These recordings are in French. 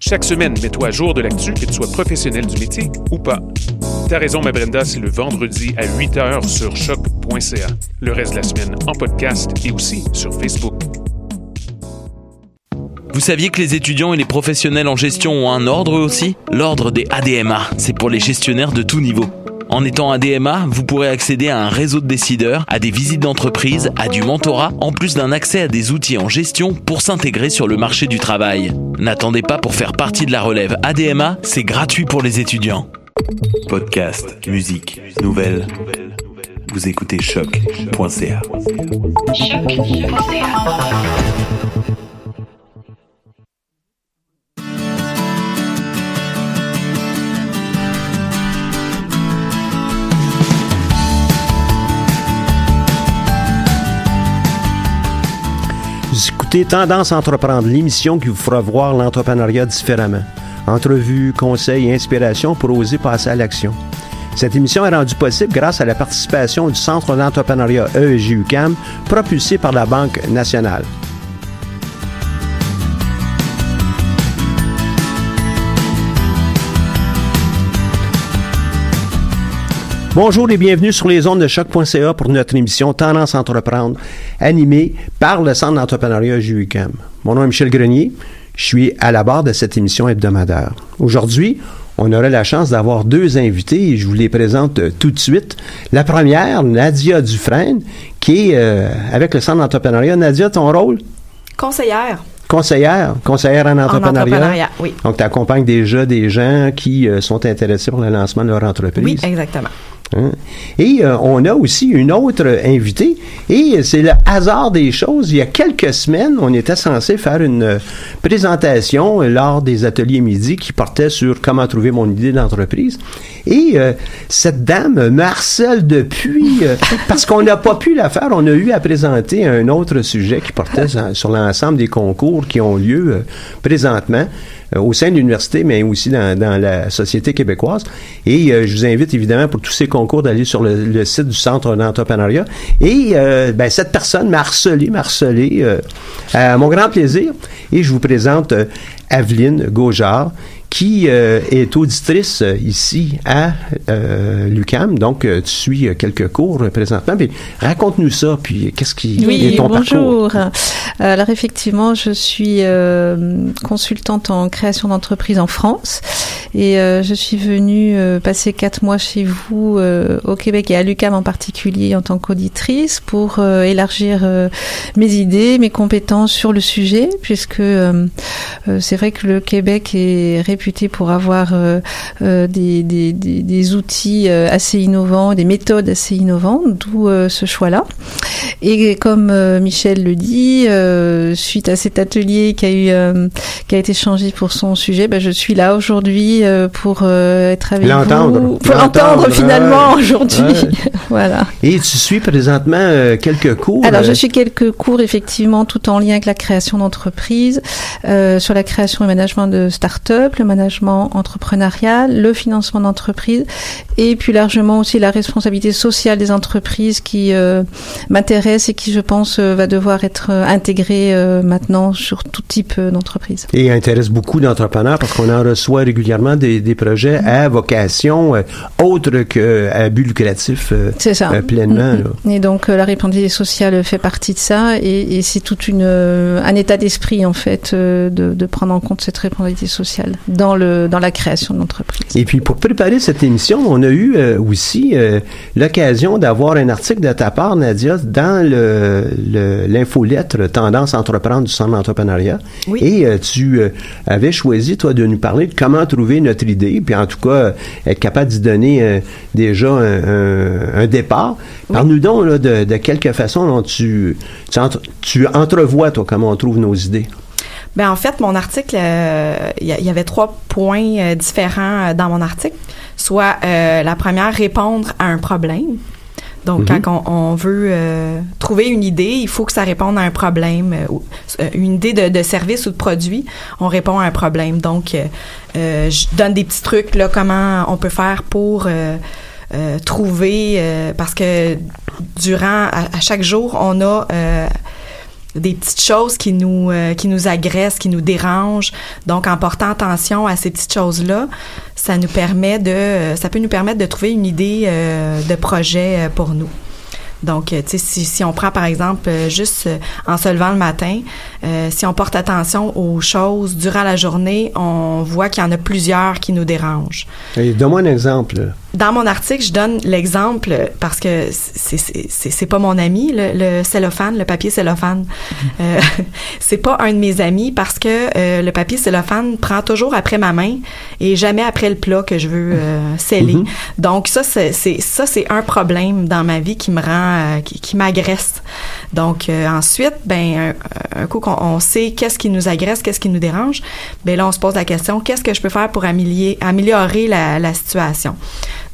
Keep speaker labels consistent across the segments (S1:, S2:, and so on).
S1: Chaque semaine, mets-toi à jour de l'actu, que tu sois professionnel du métier ou pas. T'as raison, ma Brenda, c'est le vendredi à 8 h sur choc.ca. Le reste de la semaine en podcast et aussi sur Facebook.
S2: Vous saviez que les étudiants et les professionnels en gestion ont un ordre aussi? L'ordre des ADMA, c'est pour les gestionnaires de tout niveau. En étant ADMA, vous pourrez accéder à un réseau de décideurs, à des visites d'entreprise, à du mentorat, en plus d'un accès à des outils en gestion pour s'intégrer sur le marché du travail. N'attendez pas pour faire partie de la relève ADMA, c'est gratuit pour les étudiants. Podcast, musique, nouvelles. Vous écoutez choc.ca.
S3: Tendance à entreprendre, l'émission qui vous fera voir l'entrepreneuriat différemment. Entrevues, conseils et inspirations pour oser passer à l'action. Cette émission est rendue possible grâce à la participation du Centre d'entrepreneuriat EEG-UCAM, propulsé par la Banque nationale. Bonjour et bienvenue sur les ondes de choc.ca pour notre émission Tendance à entreprendre, animée par le Centre d'entrepreneuriat JUCAM. Mon nom est Michel Grenier. Je suis à la barre de cette émission hebdomadaire. Aujourd'hui, on aurait la chance d'avoir deux invités et je vous les présente euh, tout de suite. La première, Nadia Dufresne, qui est euh, avec le Centre d'entrepreneuriat. Nadia, ton rôle?
S4: Conseillère.
S3: Conseillère, conseillère en entrepreneuriat.
S4: En entrepreneuriat, oui.
S3: Donc, tu accompagnes déjà des gens qui euh, sont intéressés pour le lancement de leur entreprise.
S4: Oui, exactement.
S3: Hein? Et euh, on a aussi une autre invitée, et c'est le hasard des choses. Il y a quelques semaines, on était censé faire une euh, présentation lors des ateliers midi qui portait sur comment trouver mon idée d'entreprise. Et euh, cette dame me harcèle depuis, euh, parce qu'on n'a pas pu la faire. On a eu à présenter un autre sujet qui portait sur- l'ensemble des concours qui ont lieu euh, présentement euh, au sein de l'université, mais aussi dans, dans la société québécoise. Et euh, je vous invite évidemment pour tous ces concours d'aller sur le, site du Centre d'entrepreneuriat. Et euh, ben, cette personne m'a harcelé, m'a harcelé euh, à mon grand plaisir. Et je vous présente euh, Aveline Gaujard, qui euh, est auditrice euh, ici à euh, l'UCAM. Donc, euh, tu suis quelques cours présentement. Mais raconte-nous ça, puis qu'est-ce qui
S5: Oui,
S3: est ton
S5: bonjour.
S3: parcours?
S5: Alors effectivement, je suis euh, consultante en création d'entreprise en France et je suis venue passer quatre mois chez vous au Québec et à l'UCAM en particulier en tant qu'auditrice pour élargir mes idées, mes compétences sur le sujet puisque c'est vrai que le Québec est réputé pour avoir euh, euh, des, des, des, des outils euh, assez innovants, des méthodes assez innovantes, d'où ce choix-là. Et comme Michel le dit, suite à cet atelier qui a eu, qui a été changé pour son sujet, ben, je suis là aujourd'hui pour être avec
S3: L'entendre.
S5: vous. Pour l'entendre
S3: L'entendre,
S5: finalement
S3: ouais.
S5: aujourd'hui.
S3: Ouais.
S5: voilà.
S3: Et tu suis présentement euh, quelques cours.
S5: Alors,
S3: euh,
S5: je suis quelques cours, effectivement, tout en lien avec la création d'entreprises, euh, sur la création et management de start-up, le management entrepreneurial, le financement d'entreprises, et plus largement aussi la responsabilité sociale des entreprises qui euh, m'intéresse et qui, je pense, euh, va devoir être euh, intégrée euh, maintenant sur tout type d'entreprise.
S3: Et intéresse beaucoup d'entrepreneurs parce qu'on en reçoit régulièrement des, des projets à vocation euh, autre qu'à but lucratif
S5: C'est ça.
S3: pleinement. Là.
S5: Et donc la responsabilité sociale fait partie de ça et, et c'est une euh, un état d'esprit en fait de, de prendre en compte cette responsabilité sociale dans le dans la création de l'entreprise.
S3: Et puis pour préparer cette émission, on a eu euh, aussi euh, l'occasion d'avoir un article de ta part, Nadia, dans le le- l'infolettre Tendance à entreprendre du Centre d'entrepreneuriat.
S4: Oui.
S3: Et euh, tu avais choisi, toi, de nous parler de comment trouver notre idée, puis en tout cas, être capable d'y donner déjà un, un- un départ. Parle-nous donc là, de, de quelque façon dont tu, tu, entre- tu entrevois, toi, comment on trouve nos idées.
S4: Ben en fait, mon article, euh, il y, avait trois points euh, différents euh, dans mon article. Soit euh, la première, répondre à un problème. Donc,
S3: Mhm.
S4: quand on, on veut euh, trouver une idée, il faut que ça réponde à un problème. euh, une idée de, de service ou de produit, on répond à un problème. Donc, euh, je donne des petits trucs, là, comment on peut faire pour euh, euh, trouver, euh, parce que durant, à, à chaque jour, on a... des petites choses qui nous euh, qui nous agressent, qui nous dérangent. Donc en portant attention à ces petites choses-là, ça nous permet de euh, ça peut nous permettre de trouver une idée euh, de projet pour nous. Donc, si, si on prend par exemple juste en se levant le matin, si on porte attention aux choses durant la journée, on voit qu'il y en a plusieurs qui nous dérangent.
S3: Donne-moi un exemple.
S4: Dans mon article, je donne l'exemple parce que c'est pas mon ami le, le cellophane, le papier cellophane. Euh, c'est pas un de mes amis parce que euh, le papier cellophane prend toujours après ma main et jamais après le plat que je veux euh, sceller.
S3: Mhm.
S4: Donc ça c'est ça c'est un problème dans ma vie qui me rend euh, qui, qui m'agresse. Donc euh, ensuite ben un, un coup qu'on on sait qu'est-ce qui nous agresse, qu'est-ce qui nous dérange, ben là on se pose la question qu'est-ce que je peux faire pour améliorer améliorer la, la situation?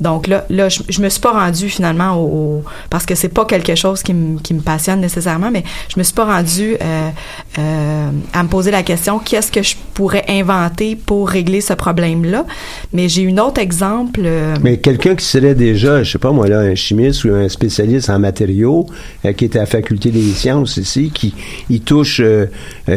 S4: Donc là, là je, je me suis pas rendue finalement au, au- parce que c'est pas quelque chose qui me qui me passionne nécessairement, mais je me suis pas rendue euh, euh, à me poser la question qu'est-ce que je pourrais inventer pour régler ce problème-là? Mais j'ai un autre exemple. euh,
S3: Mais quelqu'un qui serait déjà, je sais pas moi là, un chimiste ou un spécialiste en matériaux, qui est à la faculté des sciences ici, qui il touche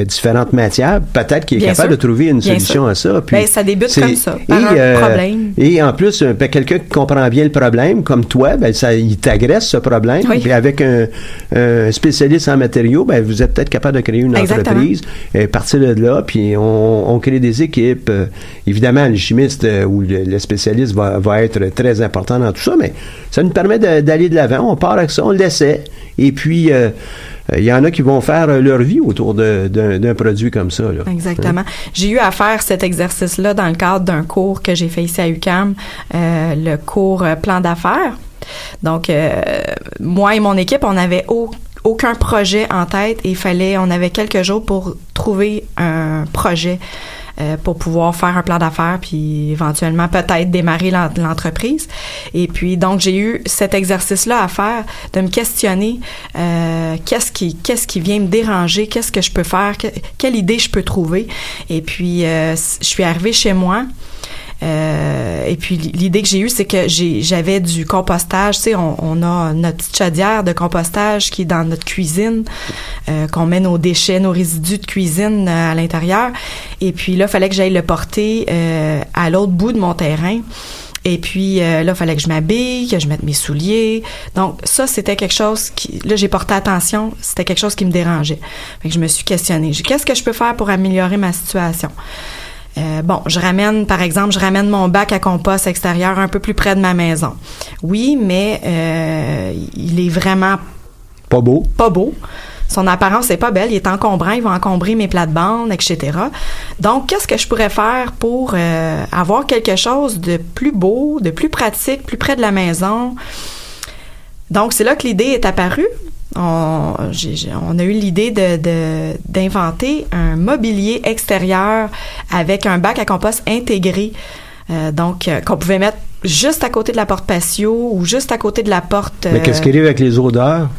S3: différentes matières, peut-être qu'il est
S4: Bien
S3: capable
S4: sûr.
S3: de trouver une solution à ça. Puis
S4: Ben, ça débute comme ça, par un problème.
S3: Et en plus, ben, quelqu'un qui comprend bien le problème, comme toi, ben ça, il t'agresse ce problème.
S4: Oui.
S3: Puis avec un, un spécialiste en matériaux, ben vous êtes peut-être capable de créer une
S4: Exactement.
S3: entreprise, euh, partir de là, puis on, on crée des équipes. Euh, évidemment, le chimiste euh, ou le, le spécialiste va, va être très important dans tout ça, mais ça nous permet d'aller de l'avant. On part avec ça, on l'essaie. Et puis, euh, il y en a qui vont faire euh, leur vie autour d'un produit comme ça. Là.
S4: Exactement. J'ai eu à faire cet exercice-là dans le cadre d'un cours que j'ai fait ici à UCAM, euh, le cours euh, plan d'affaires. Donc, euh, moi et mon équipe, on n'avait au- aucun projet en tête et il fallait, on avait quelques jours pour trouver un projet euh, pour pouvoir faire un plan d'affaires puis éventuellement peut-être démarrer l'en- l'entreprise. Et puis donc j'ai eu cet exercice-là à faire de me questionner euh, qu'est-ce qui qu'est-ce qui vient me déranger, qu'est-ce que je peux faire, que- quelle idée je peux trouver. Et puis euh, je suis arrivée chez moi. Euh, et puis l'idée que j'ai eue, c'est que j'avais du compostage. Tu sais, on, on a notre petite chaudière de compostage qui est dans notre cuisine, euh, qu'on met nos déchets, nos résidus de cuisine euh, à l'intérieur. Et puis là, fallait que j'aille le porter euh, à l'autre bout de mon terrain. Et puis euh, là, il fallait que je m'habille, que je mette mes souliers. Donc ça, c'était quelque chose qui... Là, j'ai porté attention, c'était quelque chose qui me dérangeait. Fait que je me suis questionnée. Qu'est-ce que je peux faire pour améliorer ma situation? Euh, bon, je ramène, par exemple, je ramène mon bac à compost extérieur un peu plus près de ma maison. Oui, mais euh, il est vraiment
S3: Pas beau.
S4: pas beau. Son apparence est pas belle, il est encombrant, il va encombrer mes plates-bandes, etc. Donc, qu'est-ce que je pourrais faire pour euh, avoir quelque chose de plus beau, de plus pratique, plus près de la maison? Donc, c'est là que l'idée est apparue. On, a eu l'idée de, de- d'inventer un mobilier extérieur avec un bac à compost intégré Euh, donc, euh, qu'on pouvait mettre juste à côté de la porte patio ou juste à côté de la porte.
S3: Mais qu'est-ce qui arrive avec les odeurs?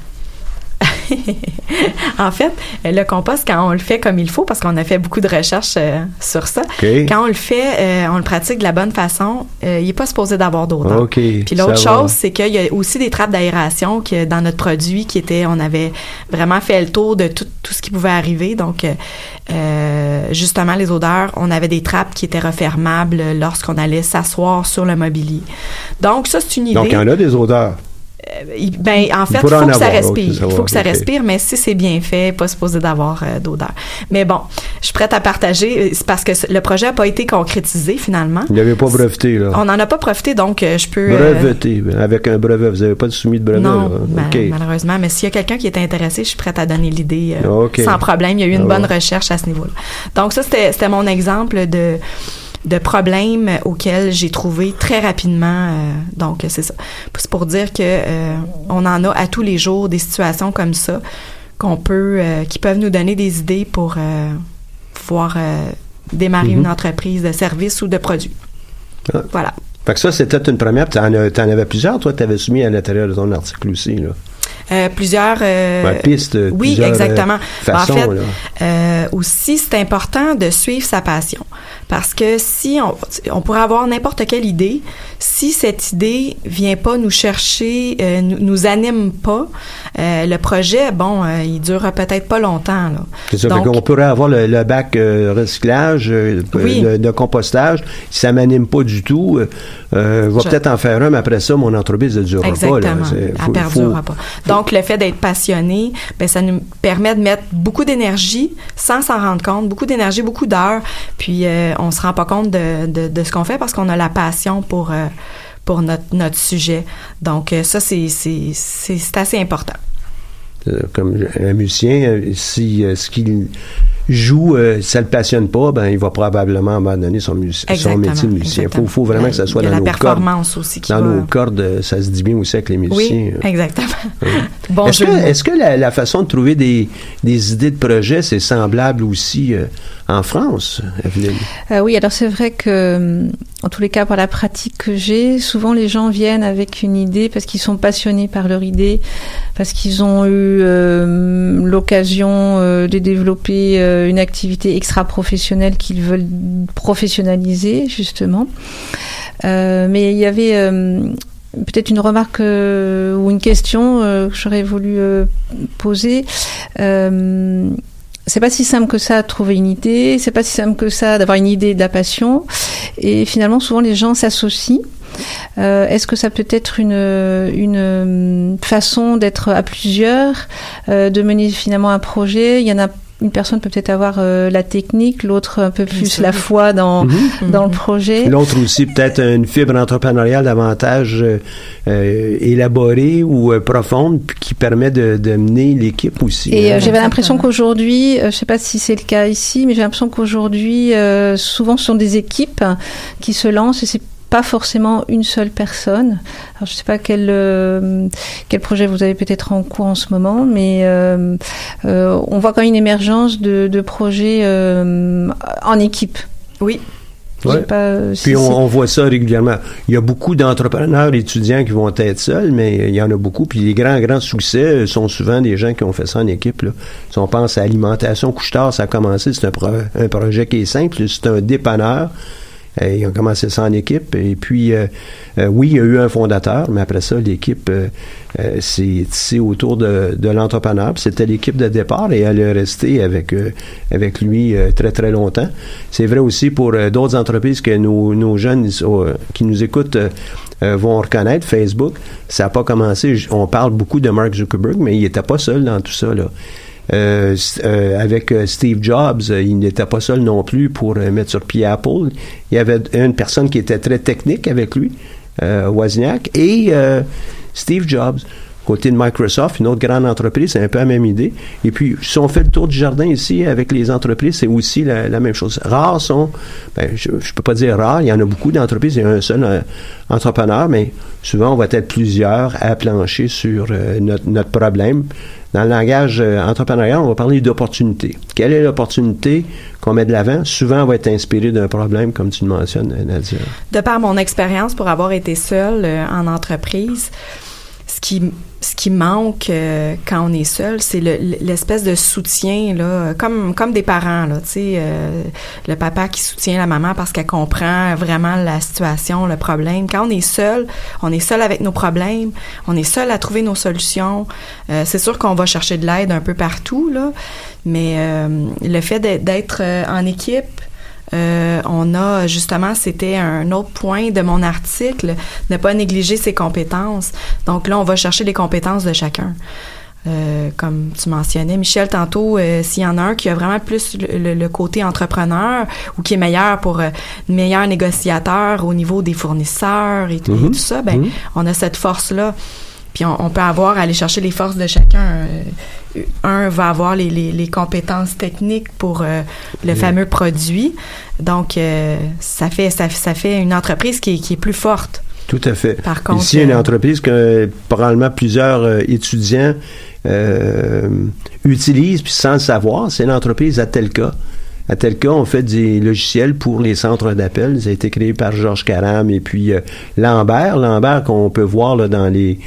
S4: en fait, le compost, quand on le fait comme il faut, parce qu'on a fait beaucoup de recherches euh, sur ça, quand on le fait, euh, on le pratique de la bonne façon, euh, il n'est pas supposé d'avoir d'odeur. Puis l'autre chose, c'est qu'il y a aussi des trappes d'aération que dans notre produit qui était, on avait vraiment fait le tour de tout, tout ce qui pouvait arriver. Donc, justement, les odeurs, on avait des trappes qui étaient refermables lorsqu'on allait s'asseoir sur le mobilier. Donc, ça, c'est une idée.
S3: Donc, il y en a des odeurs.
S4: Il- Ben, en fait, il faut que ça
S3: avoir,
S4: respire. Il faut que ça respire, mais si c'est bien fait, pas supposé d'avoir euh, d'odeur. Mais bon, je suis prête à partager. C'est parce que le projet n'a pas été concrétisé finalement.
S3: Vous n'avez pas breveté, là.
S4: On n'en a pas profité, donc euh, je peux. euh,
S3: Breveté, avec un brevet. Vous n'avez pas de soumis de brevet,
S4: non,
S3: là.
S4: malheureusement. Mais s'il y a quelqu'un qui est intéressé, je suis prête à donner l'idée euh,
S3: Ok.
S4: sans problème. Il y a eu une
S3: Ah
S4: bonne
S3: ouais.
S4: recherche à ce niveau-là. Donc ça, c'était c'était mon exemple de de problèmes auxquels j'ai trouvé très rapidement. euh, donc c'est ça. C'est pour dire que euh, on en a à tous les jours des situations comme ça qu'on peut, euh, qui peuvent nous donner des idées pour euh, pouvoir euh, démarrer
S3: Mhm.
S4: une entreprise de service ou de produit.
S3: Ah.
S4: Voilà.
S3: Fait que ça, c'était une première. Tu en, avais plusieurs, toi, tu avais soumis à l'intérieur de ton article aussi, là.
S4: Euh, plusieurs euh,
S3: pistes,
S4: oui
S3: plusieurs,
S4: exactement
S3: euh,
S4: en fait euh, aussi c'est important de suivre sa passion parce que si on, on pourrait avoir n'importe quelle idée si cette idée vient pas nous chercher euh, nous, nous anime pas euh, le projet bon euh, il durera peut-être pas longtemps là
S3: C'est ça.
S4: Donc-
S3: qu'on pourrait avoir le, le bac euh, recyclage, euh,
S4: Oui.
S3: de, de compostage. Si ça m'anime pas du tout, euh, va peut-être en faire un, mais après ça, mon entreprise ne durera pas.
S4: Exactement. Elle
S3: faut-
S4: perdurera
S3: faut-
S4: pas. Donc, le fait d'être passionné, ben, ça nous permet de mettre beaucoup d'énergie sans s'en rendre compte, beaucoup d'énergie, beaucoup d'heures, puis on se rend pas compte de, de, ce qu'on fait parce qu'on a la passion pour, euh, pour notre, notre sujet. Donc, euh, ça, c'est c'est- c'est- c'est assez important.
S3: Euh, comme un musicien, euh, si euh, ce qu'il joue, euh, ça le passionne pas, ben il va probablement abandonner son, mus- son
S4: Exactement.
S3: métier de musicien. Il faut,
S4: exactement.
S3: faut vraiment que ça soit
S4: Il y a
S3: dans
S4: la
S3: nos cordes.
S4: performance aussi qui
S3: Dans
S4: va-
S3: nos cordes, euh, ça se dit bien aussi avec les musiciens.
S4: Oui, exactement. bon
S3: Est-ce que, est-ce que la, la façon de trouver des, des idées de projet, c'est semblable aussi euh, en France, Evelyne?
S5: Euh, oui, alors c'est vrai que, euh, en tous les cas, par la pratique que j'ai, souvent les gens viennent avec une idée parce qu'ils sont passionnés par leur idée, parce qu'ils ont eu euh, l'occasion euh, de développer euh, une activité extra-professionnelle qu'ils veulent professionnaliser, justement. Euh, mais il y avait euh, peut-être une remarque euh, ou une question euh, que j'aurais voulu euh, poser. Euh, c'est pas si simple que ça de trouver une idée, c'est pas si simple que ça d'avoir une idée de la passion. Et finalement, souvent les gens s'associent. Euh, Est-ce que ça peut être une, une euh, façon d'être à plusieurs, euh, de mener finalement un projet? Il y en a une personne peut peut-être avoir euh, la technique, l'autre un peu plus la foi dans,
S3: Mhm.
S5: dans le projet.
S3: L'autre aussi, peut-être une fibre entrepreneuriale davantage euh, euh, élaborée ou euh, profonde puis qui permet de, de mener l'équipe aussi.
S5: Et
S3: hein.
S5: euh, j'avais l'impression qu'aujourd'hui, euh, je sais pas si c'est le cas ici, mais j'ai l'impression qu'aujourd'hui, euh, souvent, ce sont des équipes qui se lancent et c'est pas forcément une seule personne. Alors, je sais pas quel euh, quel projet vous avez peut-être en cours en ce moment, mais euh, euh, on voit quand même une émergence de, de projets euh, en équipe.
S4: Oui.
S3: Ouais.
S5: pas euh, si
S3: Puis on, on voit ça régulièrement. Il y a beaucoup d'entrepreneurs étudiants qui vont être seuls, mais il y en a beaucoup. Puis les grands, grands succès sont souvent des gens qui ont fait ça en équipe. Là. Si on pense à alimentation, couche-tard, ça a commencé, c'est un, pro- un projet qui est simple. C'est un dépanneur. Euh, ils ont commencé ça en équipe. Et puis, euh, euh, oui, il y a eu un fondateur, mais après ça, l'équipe euh, euh, s'est tissée autour de, de l'entrepreneur. C'était l'équipe de départ et elle est restée avec, euh, avec lui très, très longtemps. C'est vrai aussi pour d'autres entreprises que nos, nos jeunes qui nous écoutent vont reconnaître. Facebook, ça n'a pas commencé. On parle beaucoup de Mark Zuckerberg, mais il n'était pas seul dans tout ça. Là. Euh, euh, avec euh, Steve Jobs, euh, il n'était pas seul non plus pour mettre sur pied Apple. Il y avait une personne qui était très technique avec lui, Wozniak, et Steve Jobs. Côté de Microsoft, une autre grande entreprise, c'est un peu la même idée. Et puis, si on fait le tour du jardin ici avec les entreprises, c'est aussi la, même chose. Rares sont, ben, je ne peux pas dire rares, il y en a beaucoup d'entreprises, il y a un seul entrepreneur, mais souvent, on va être plusieurs à plancher sur notre, notre problème dans le langage euh, entrepreneurial, on va parler d'opportunité. Quelle est l'opportunité qu'on met de l'avant? Souvent, on va être inspiré d'un problème, comme tu le mentionnes, Nadia.
S4: De par mon expérience pour avoir été seule euh, en entreprise, ce qui qui manque euh, quand on est seul, c'est l'espèce de soutien là, comme comme des parents là, tu sais, euh, le papa qui soutient la maman parce qu'elle comprend vraiment la situation, le problème. Quand on est seul, on est seul avec nos problèmes, on est seul à trouver nos solutions. Euh, c'est sûr qu'on va chercher de l'aide un peu partout là, mais le fait d'être en équipe euh, on a justement, c'était un autre point de mon article, ne pas négliger ses compétences. Donc là, on va chercher les compétences de chacun. Euh, comme tu mentionnais, Michel, tantôt, euh, s'il y en a un qui a vraiment plus le, côté entrepreneur ou qui est meilleur pour euh, meilleur négociateur au niveau des fournisseurs et tout,
S3: Mhm.
S4: ça, ben,
S3: Mhm.
S4: on a cette force-là. Puis on, on peut avoir, aller chercher les forces de chacun. Euh, un va avoir les, les, les compétences techniques pour euh, le fameux produit. Donc, euh, ça, fait, ça, ça fait une entreprise qui est, qui est plus forte.
S3: Tout à fait.
S4: Par contre,
S3: Ici, une
S4: euh,
S3: entreprise que probablement plusieurs euh, étudiants euh, utilisent, puis sans le savoir, c'est l'entreprise Atelka. Atelka, on fait des logiciels pour les centres d'appel. Ça a été créé par Georges Caram et puis euh, Lambert. Lambert qu'on peut voir là, dans les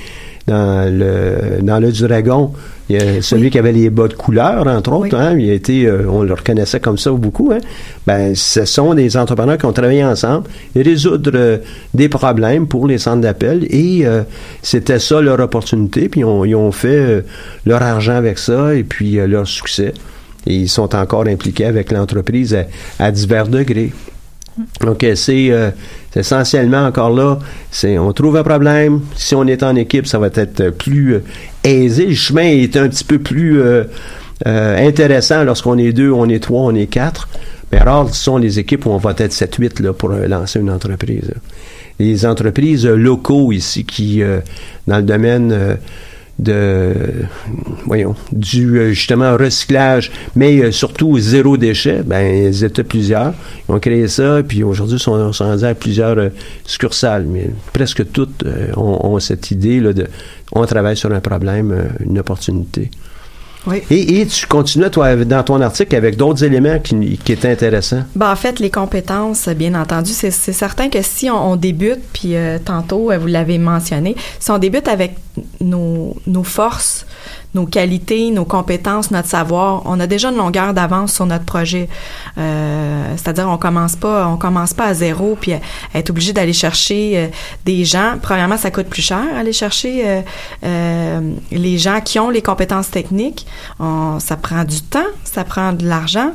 S3: dans le dans le dragon. Il y a celui qui avait les bas de couleur, entre autres.
S4: Oui.
S3: Hein, il a été, euh, on le reconnaissait comme ça beaucoup. Hein. Ben, ce sont des entrepreneurs qui ont travaillé ensemble et résoudre euh, des problèmes pour les centres d'appel. Et euh, c'était ça leur opportunité. Puis on- ils ont fait leur argent avec ça et puis leur succès. Et ils sont encore impliqués avec l'entreprise à, à divers degrés. Donc, c'est euh, essentiellement encore là, c'est on trouve un problème. Si on est en équipe, ça va être plus euh, aisé. Le chemin est un petit peu plus euh, euh, intéressant lorsqu'on est deux, on est trois, on est quatre. Mais alors, ce sont les équipes où on va être 7-8 là, pour euh, lancer une entreprise. Les entreprises locaux ici qui, euh, dans le domaine de voyons du euh, justement recyclage mais euh, surtout zéro déchet. Ben ils étaient plusieurs. Ils ont créé ça puis aujourd'hui ils sont, sont à plusieurs euh, succursales. Mais presque toutes euh, ont, ont cette idée là de on travaille sur un problème une opportunité
S4: Oui.
S3: et, et tu continues toi dans ton article avec d'autres éléments qui, qui étaient intéressants?
S4: Ben, en fait, les compétences, bien entendu, c'est certain que si on, on débute, puis euh, tantôt, euh, vous l'avez mentionné, si on débute avec nos, nos forces, nos qualités, nos compétences, notre savoir, on a déjà une longueur d'avance sur notre projet. Euh, C'est-à-dire, on commence pas, on commence pas à zéro, puis être obligé d'aller chercher euh, des gens. Premièrement, ça coûte plus cher aller chercher euh, les gens qui ont les compétences techniques. Ça prend du temps, ça prend de l'argent.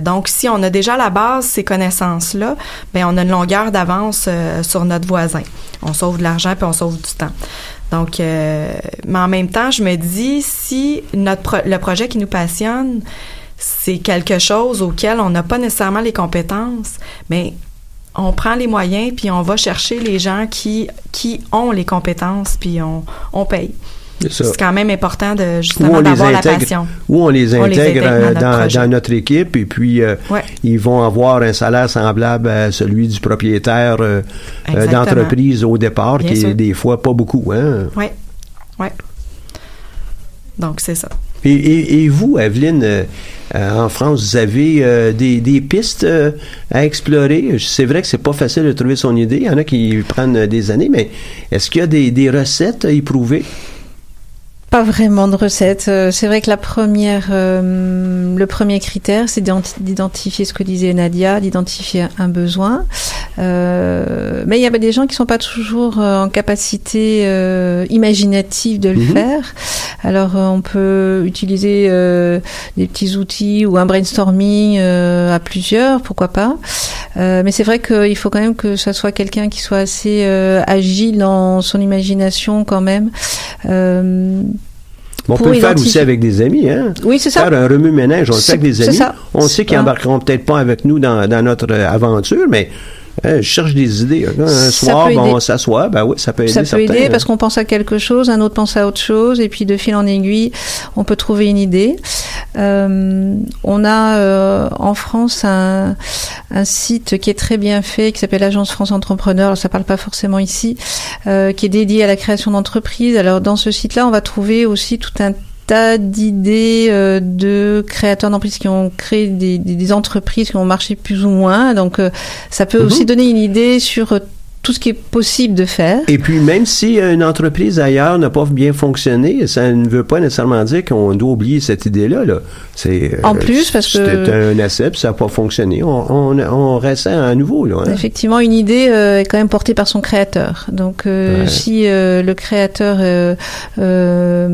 S4: Donc, si on a déjà la base ces connaissances-là, ben on a une longueur d'avance sur notre voisin. On sauve de l'argent puis on sauve du temps. Donc, euh, mais en même temps, je me dis si notre le projet qui nous passionne, c'est quelque chose auquel on n'a pas nécessairement les compétences, mais on prend les moyens puis on va chercher les gens qui qui ont les compétences puis on on paye.
S3: C'est
S4: quand même important de justement d'avoir la passion.
S3: où on les
S4: On les
S3: intègre, euh,
S4: dans notre
S3: dans,
S4: projet.
S3: dans notre équipe et puis euh,
S4: Ouais.
S3: ils vont avoir un salaire semblable à celui du propriétaire euh, d'entreprise au départ,
S4: Bien
S3: qui
S4: sûr.
S3: est des fois pas beaucoup. Hein?
S4: Oui. Oui. Donc, c'est ça.
S3: Et, et- et vous, Evelyne, euh, en France, vous avez euh, des, des pistes euh, à explorer? C'est vrai que c'est pas facile de trouver son idée. Il y en a qui prennent des années, mais est-ce qu'il y a des, des recettes à éprouver?
S5: Pas vraiment de recette. Euh, C'est vrai que la première, euh, le premier critère, c'est d'identi- d'identifier ce que disait Nadia, d'identifier un besoin. Euh, mais il y a des gens qui sont pas toujours euh, en capacité euh, imaginative de le
S3: Mhm.
S5: faire. Alors euh, on peut utiliser euh, des petits outils ou un brainstorming euh, à plusieurs, pourquoi pas. Euh, mais c'est vrai qu'il faut quand même que ça soit quelqu'un qui soit assez euh, agile dans son imagination quand même.
S3: On peut le faire aussi avec des amis. Hein?
S5: oui, c'est ça.
S3: Faire un remue-ménage, on le fait avec des amis.
S5: ça.
S3: On sait qu'ils
S5: Ah.
S3: embarqueront peut-être pas avec nous dans, dans notre euh, aventure, mais je cherche des idées. Un
S5: Ça
S3: soir, ben, on s'assoit, ben oui, ça peut aider.
S5: Ça peut
S3: certains,
S5: aider parce qu'on pense à quelque chose, un autre pense à autre chose, et puis de fil en aiguille, on peut trouver une idée. Euh, on a euh, en France un, un site qui est très bien fait, qui s'appelle l'Agence France Entrepreneur. Alors, ça parle pas forcément ici, euh, qui est dédié à la création d'entreprises. Alors dans ce site-là, on va trouver aussi tout un tas d'idées euh, de créateurs d'entreprises qui ont créé des, des, entreprises qui ont marché plus ou moins. Donc, euh, ça peut
S3: Mhm.
S5: aussi donner une idée sur tout ce qui est possible de faire.
S3: Et puis, même si une entreprise ailleurs n'a pas bien fonctionné, ça ne veut pas nécessairement dire qu'on doit oublier cette idée-là. Là. C'est,
S5: En plus, parce que-
S3: C'était un asset, puis ça n'a pas fonctionné. On, on, on reste à nouveau. Là, hein.
S5: Effectivement, une idée euh, est quand même portée par son créateur. Donc, euh,
S3: Ouais.
S5: si euh, le créateur, euh, euh,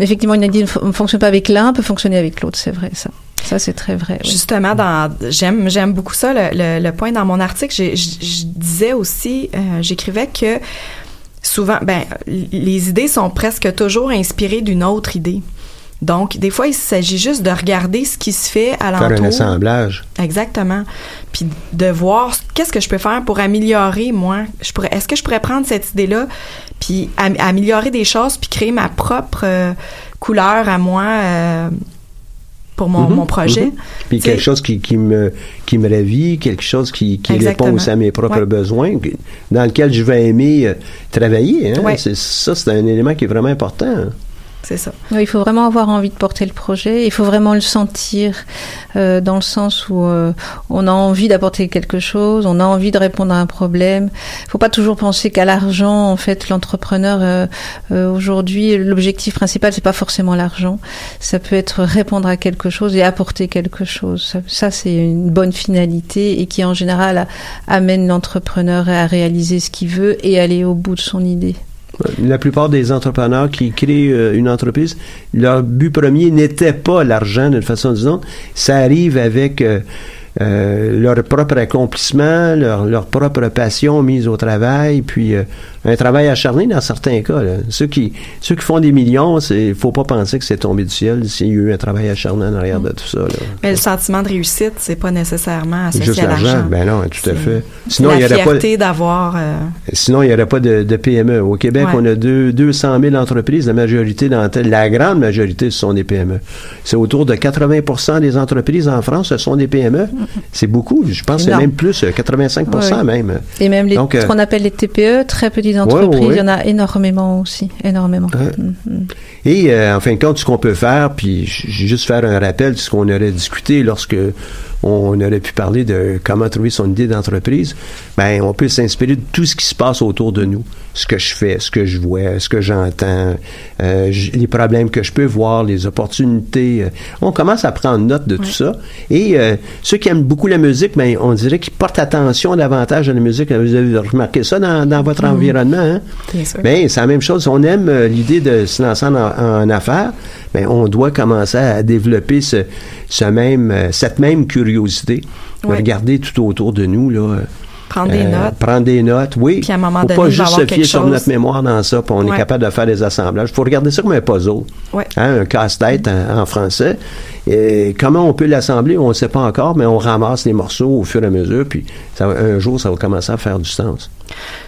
S5: effectivement, une idée ne ne fonctionne pas avec l'un, peut fonctionner avec l'autre. C'est vrai, ça. Ça, c'est très vrai. oui.
S4: Justement, dans j'aime j'aime beaucoup ça le, le, le point dans mon article. Je je disais aussi, euh, j'écrivais que souvent, ben les idées sont presque toujours inspirées d'une autre idée. Donc, des fois, il s'agit juste de regarder ce qui se fait à
S3: Faire un
S4: l'entour.
S3: assemblage.
S4: Exactement. Puis de voir qu'est-ce que je peux faire pour améliorer moi. Je pourrais, est-ce que je pourrais prendre cette idée-là, puis am- améliorer des choses, puis créer ma propre euh, couleur à moi euh, pour mon,
S3: Mhm,
S4: mon projet.
S3: mhm. Puis
S4: T'sais-
S3: quelque chose qui, qui me qui me ravit, quelque chose qui, qui répond aussi à mes propres
S4: Ouais.
S3: besoins, dans lequel je vais aimer euh, travailler. Hein?
S4: Ouais.
S3: Ça, c'est un élément qui est vraiment important.
S5: Il faut vraiment avoir envie de porter le projet. Il faut vraiment le sentir euh, dans le sens où euh, on a envie d'apporter quelque chose, on a envie de répondre à un problème. Il faut pas toujours penser qu'à l'argent. En fait, l'entrepreneur euh, euh, aujourd'hui, l'objectif principal c'est pas forcément l'argent. Ça peut être répondre à quelque chose et apporter quelque chose. Ça, c'est une bonne finalité et qui en général amène l'entrepreneur à réaliser ce qu'il veut et aller au bout de son idée.
S3: La plupart des entrepreneurs qui créent euh, une entreprise, leur but premier n'était pas l'argent d'une façon ou d'une autre. Ça arrive avec euh, euh, leur propre accomplissement, leur, leur propre passion mise au travail, puis euh, un travail acharné dans certains cas. là. Ceux qui ceux qui font des millions, il faut pas penser que c'est tombé du ciel s'il y a eu un travail acharné en arrière de tout ça. là.
S4: Mais le sentiment de réussite, c'est pas nécessairement associé
S3: Juste
S4: à
S3: l'argent, ben non, tout à fait. Sinon,
S4: la
S3: il y aurait pas.
S4: d'avoir. euh,
S3: Sinon, il n'y aurait pas de, de PME. Au Québec,
S4: Ouais.
S3: on a deux, 200 000 entreprises. La majorité d'entre la grande majorité, ce sont des PME. C'est autour de 80% des entreprises en France, ce sont des PME. C'est beaucoup. Je pense que c'est même plus, euh, 85
S5: Ouais.
S3: même.
S5: Et même les,
S3: Donc, euh,
S5: ce qu'on appelle les TPE, très petites entreprises,
S3: ouais.
S5: il y en a énormément aussi, énormément.
S3: Ouais.
S5: Mhm.
S3: Et euh, en fin de compte, ce qu'on peut faire, puis juste faire un rappel de ce qu'on aurait discuté lorsque on aurait pu parler de comment trouver son idée d'entreprise, ben on peut s'inspirer de tout ce qui se passe autour de nous, ce que je fais, ce que je vois, ce que j'entends, euh, les problèmes que je peux voir, les opportunités. euh, on commence à prendre note de tout ça. Et euh, ceux qui aiment beaucoup la musique, ben on dirait qu'ils portent attention davantage à la musique. Vous avez remarqué ça dans, dans votre environnement, hein?
S4: Bien sûr.
S3: Ben, c'est la même chose. On aime euh, l'idée de se lancer en, en affaires, mais on doit commencer à développer ce, ce même, euh, cette même curiosité.
S4: Ouais.
S3: Regarder tout autour de nous, là.
S4: prendre des
S3: euh,
S4: notes.
S3: Prendre des notes, oui.
S4: Puis à un moment
S3: Faut
S4: donné,
S3: pas juste se fier sur
S4: chose.
S3: notre mémoire dans ça, puis on est capable de faire des assemblages. Il faut regarder ça comme un puzzle.
S4: Ouais.
S3: Hein, un casse-tête en, en français. Et comment on peut l'assembler, on ne sait pas encore, mais on ramasse les morceaux au fur et à mesure, puis ça un jour, ça va commencer à faire du sens.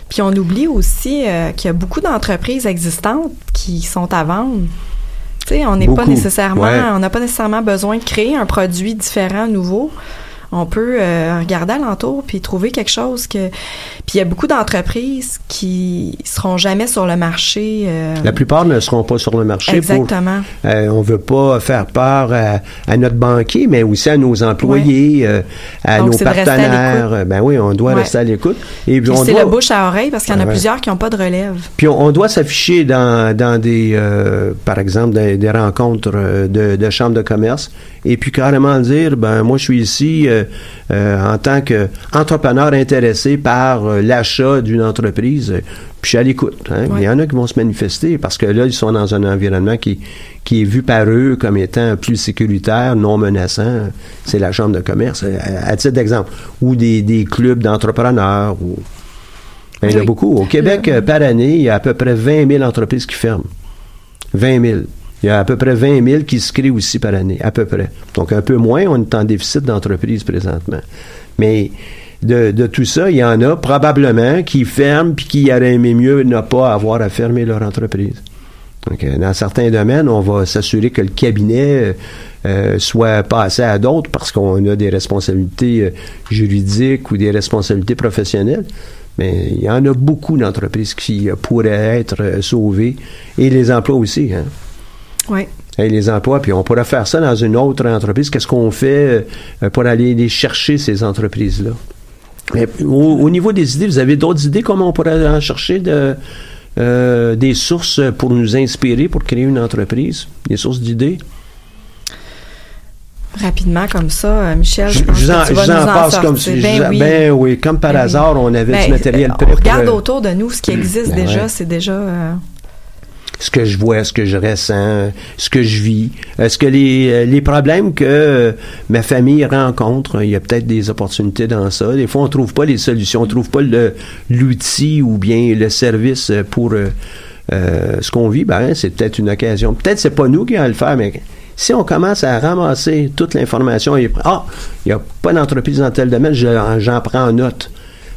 S4: Puis on oublie aussi euh, qu'il y a beaucoup d'entreprises existantes qui sont à vendre. Tu sais, on n'est pas nécessairement,
S3: ouais.
S4: on n'a pas nécessairement besoin de créer un produit différent, nouveau. On peut euh, regarder alentour puis trouver quelque chose que. Puis il y a beaucoup d'entreprises qui seront jamais sur le marché. euh,
S3: La plupart ne seront pas sur le marché pour
S4: exactement.
S3: Euh, on veut pas faire peur à, à notre banquier, mais aussi à nos employés, euh, à
S4: Donc,
S3: nos
S4: à
S3: partenaires. Ben oui, on doit
S4: Ouais.
S3: rester à l'écoute. Et puis
S4: Puis
S3: on
S4: c'est
S3: doit,
S4: le bouche à oreille parce qu'il y en a
S3: ouais.
S4: plusieurs qui n'ont pas de relève.
S3: puis on, on doit s'afficher dans, dans des, euh, par exemple, des, des rencontres euh, de, de chambres de commerce, et puis carrément dire, ben moi je suis ici en tant qu'entrepreneur intéressé par euh, l'achat d'une entreprise. euh, Puis je suis à l'écoute. hein.
S4: Ouais.
S3: Il y en a qui vont se manifester parce que là, ils sont dans un environnement qui, qui est vu par eux comme étant plus sécuritaire, non menaçant. C'est la chambre de commerce, euh, à, à titre d'exemple. Ou des, des clubs d'entrepreneurs. Ou... Ben, Il y en a beaucoup. Au Québec, euh, par année, il y a à peu près 20 000 entreprises qui ferment. 20 000. Il y a à peu près 20 000 qui se créent aussi par année, à peu près. Donc, un peu moins, on est en déficit d'entreprises présentement. Mais de, de tout ça, il y en a probablement qui ferment puis qui auraient aimé mieux ne pas avoir à fermer leur entreprise. Donc, dans certains domaines, on va s'assurer que le cabinet euh, euh, soit passé à d'autres parce qu'on a des responsabilités euh, juridiques ou des responsabilités professionnelles. Mais il y en a beaucoup d'entreprises qui euh, pourraient être sauvées et les emplois aussi. Hein.
S4: Oui.
S3: Hein, les emplois, puis on pourrait faire ça dans une autre entreprise. Qu'est-ce qu'on fait euh, pour aller les chercher, ces entreprises-là? Mais au, niveau des idées, vous avez d'autres idées comment on pourrait en chercher de, euh, des sources pour nous inspirer pour créer une entreprise? Des sources d'idées?
S4: Rapidement comme ça, euh, Michel, je,
S3: pense
S4: je,
S3: que tu vas nous en passe comme si
S4: ben, oui.
S3: ben oui, comme par
S4: Ben
S3: hasard, on avait
S4: Ben,
S3: du matériel
S4: on
S3: prêt. pour,
S4: regarde
S3: euh,
S4: autour de nous ce qui existe
S3: Ben
S4: déjà,
S3: ouais.
S4: c'est déjà. euh,
S3: ce que je vois, ce que je ressens, ce que je vis, est-ce que les, euh, les problèmes que euh, ma famille rencontre, il y a peut-être des opportunités dans ça. Des fois, on trouve pas les solutions, on trouve pas l'outil ou bien le service pour euh, euh, ce qu'on vit. Ben, c'est peut-être une occasion. Peut-être c'est pas nous qui allons le faire, mais si on commence à ramasser toute l'information et ah, il n'y a pas d'entreprise dans tel domaine, je- j'en prends en note.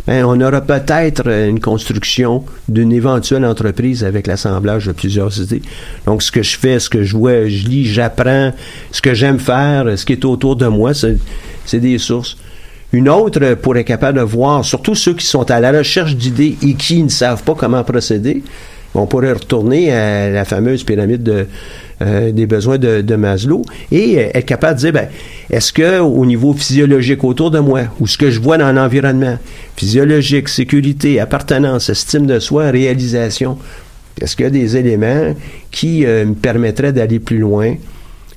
S3: Ben, on aura peut-être une construction d'une éventuelle entreprise avec l'assemblage de plusieurs idées. Donc, ce que je fais, ce que je vois, je lis, j'apprends, ce que j'aime faire, ce qui est autour de moi, c'est des sources. Une autre, euh, pour être capable de voir, surtout ceux qui sont à la recherche d'idées et qui ne savent pas comment procéder, on pourrait retourner à la fameuse pyramide de, euh, des besoins de, de Maslow et euh, être capable de dire, ben, est-ce que au niveau physiologique autour de moi, ou ce que je vois dans l'environnement, physiologique, sécurité, appartenance, estime de soi, réalisation, est-ce qu'il y a des éléments qui euh, me permettraient d'aller plus loin?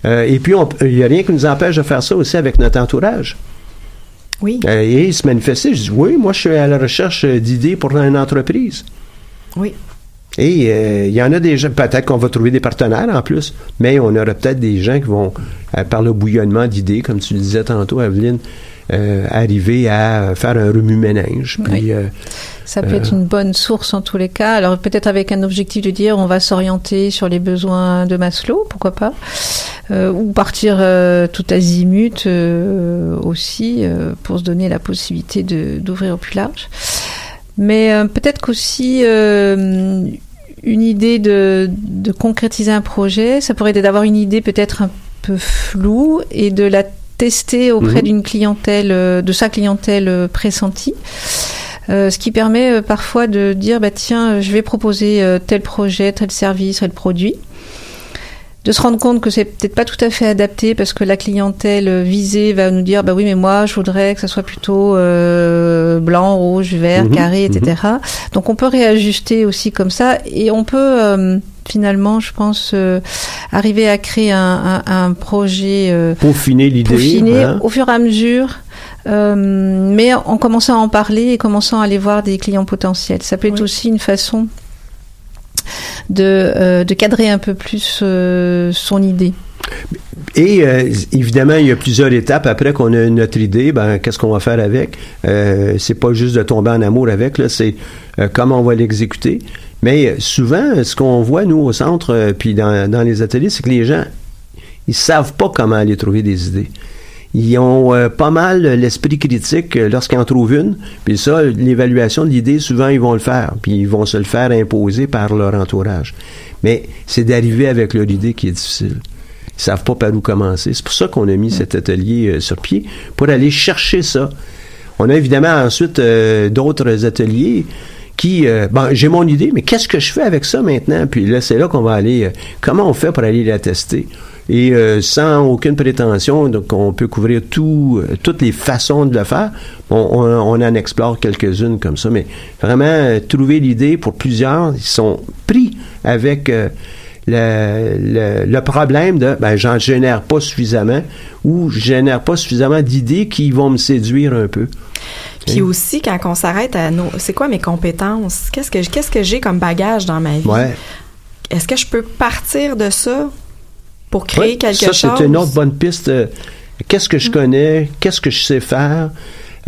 S3: Euh, et puis, il n'y a rien qui nous empêche de faire ça aussi avec notre entourage.
S4: Oui,
S3: Euh, et se manifester, je dis, oui, moi, je suis à la recherche euh, d'idées pour une entreprise.
S4: oui.
S3: Et euh, il y en a des gens, peut-être qu'on va trouver des partenaires en plus, mais on aura peut-être des gens qui vont, euh, par le bouillonnement d'idées, comme tu le disais tantôt, Evelyne, euh, arriver à faire un remue-ménage.
S5: Oui.
S3: euh,
S5: Ça peut être une bonne source en tous les cas. Alors peut-être avec un objectif de dire on va s'orienter sur les besoins de Maslow, pourquoi pas, Euh, ou partir euh, tout azimut euh, aussi euh, pour se donner la possibilité d'ouvrir au plus large. Mais euh, peut-être qu'aussi euh, une idée de, de concrétiser un projet, ça pourrait être d'avoir une idée peut-être un peu floue et de la tester auprès
S3: Mhm.
S5: d'une clientèle, euh, de sa clientèle euh, pressentie. Euh, ce qui permet parfois de dire bah tiens je vais proposer tel projet tel service tel produit de se rendre compte que c'est peut-être pas tout à fait adapté parce que la clientèle visée va nous dire bah oui mais moi je voudrais que ça soit plutôt euh, blanc rouge vert
S3: Mhm,
S5: carré etc donc on peut réajuster aussi comme ça et on peut euh, finalement je pense euh, arriver à créer un, un, un projet euh,
S3: peaufiner l'idée.
S5: peaufiner
S3: hein.
S5: au fur et à mesure, euh, mais en commençant à en parler et commençant à aller voir des clients potentiels. Ça peut être
S4: Oui.
S5: aussi une façon de, euh, de cadrer un peu plus euh, son idée.
S3: Et euh, évidemment, il y a plusieurs étapes après qu'on a notre idée. Ben, qu'est-ce qu'on va faire avec? Euh, C'est pas juste de tomber en amour avec. Là, c'est comment on va l'exécuter. Mais souvent, ce qu'on voit nous au centre, puis dans, dans les ateliers, c'est que les gens, ils savent pas comment aller trouver des idées. Ils ont euh, pas mal l'esprit critique euh, lorsqu'ils en trouvent une. Puis ça, l'évaluation de l'idée, souvent, ils vont le faire. Puis ils vont se le faire imposer par leur entourage. Mais c'est d'arriver avec leur idée qui est difficile. Ils savent pas par où commencer. C'est pour ça qu'on a mis cet atelier euh, sur pied, pour aller chercher ça. On a évidemment ensuite d'autres ateliers qui, bon, j'ai mon idée, mais qu'est-ce que je fais avec ça maintenant? Puis là, c'est là qu'on va aller, comment on fait pour aller la tester? Et euh, sans aucune prétention, donc on peut couvrir tout, euh, toutes les façons de le faire. On, on, on en explore quelques-unes comme ça, mais vraiment euh, trouver l'idée pour plusieurs, ils sont pris avec euh, le, le, le problème de ben j'en génère pas suffisamment ou je génère pas suffisamment d'idées qui vont me séduire un peu.
S4: Puis aussi, quand on s'arrête à nos. C'est quoi mes compétences? Qu'est-ce que, qu'est-ce que j'ai comme bagage dans ma vie?
S3: Ouais.
S4: Est-ce que je peux partir de ça pour créer
S3: Ouais,
S4: quelque
S3: ça,
S4: chose?
S3: c'est une autre bonne piste. Euh, Qu'est-ce que je connais? Qu'est-ce que je sais faire?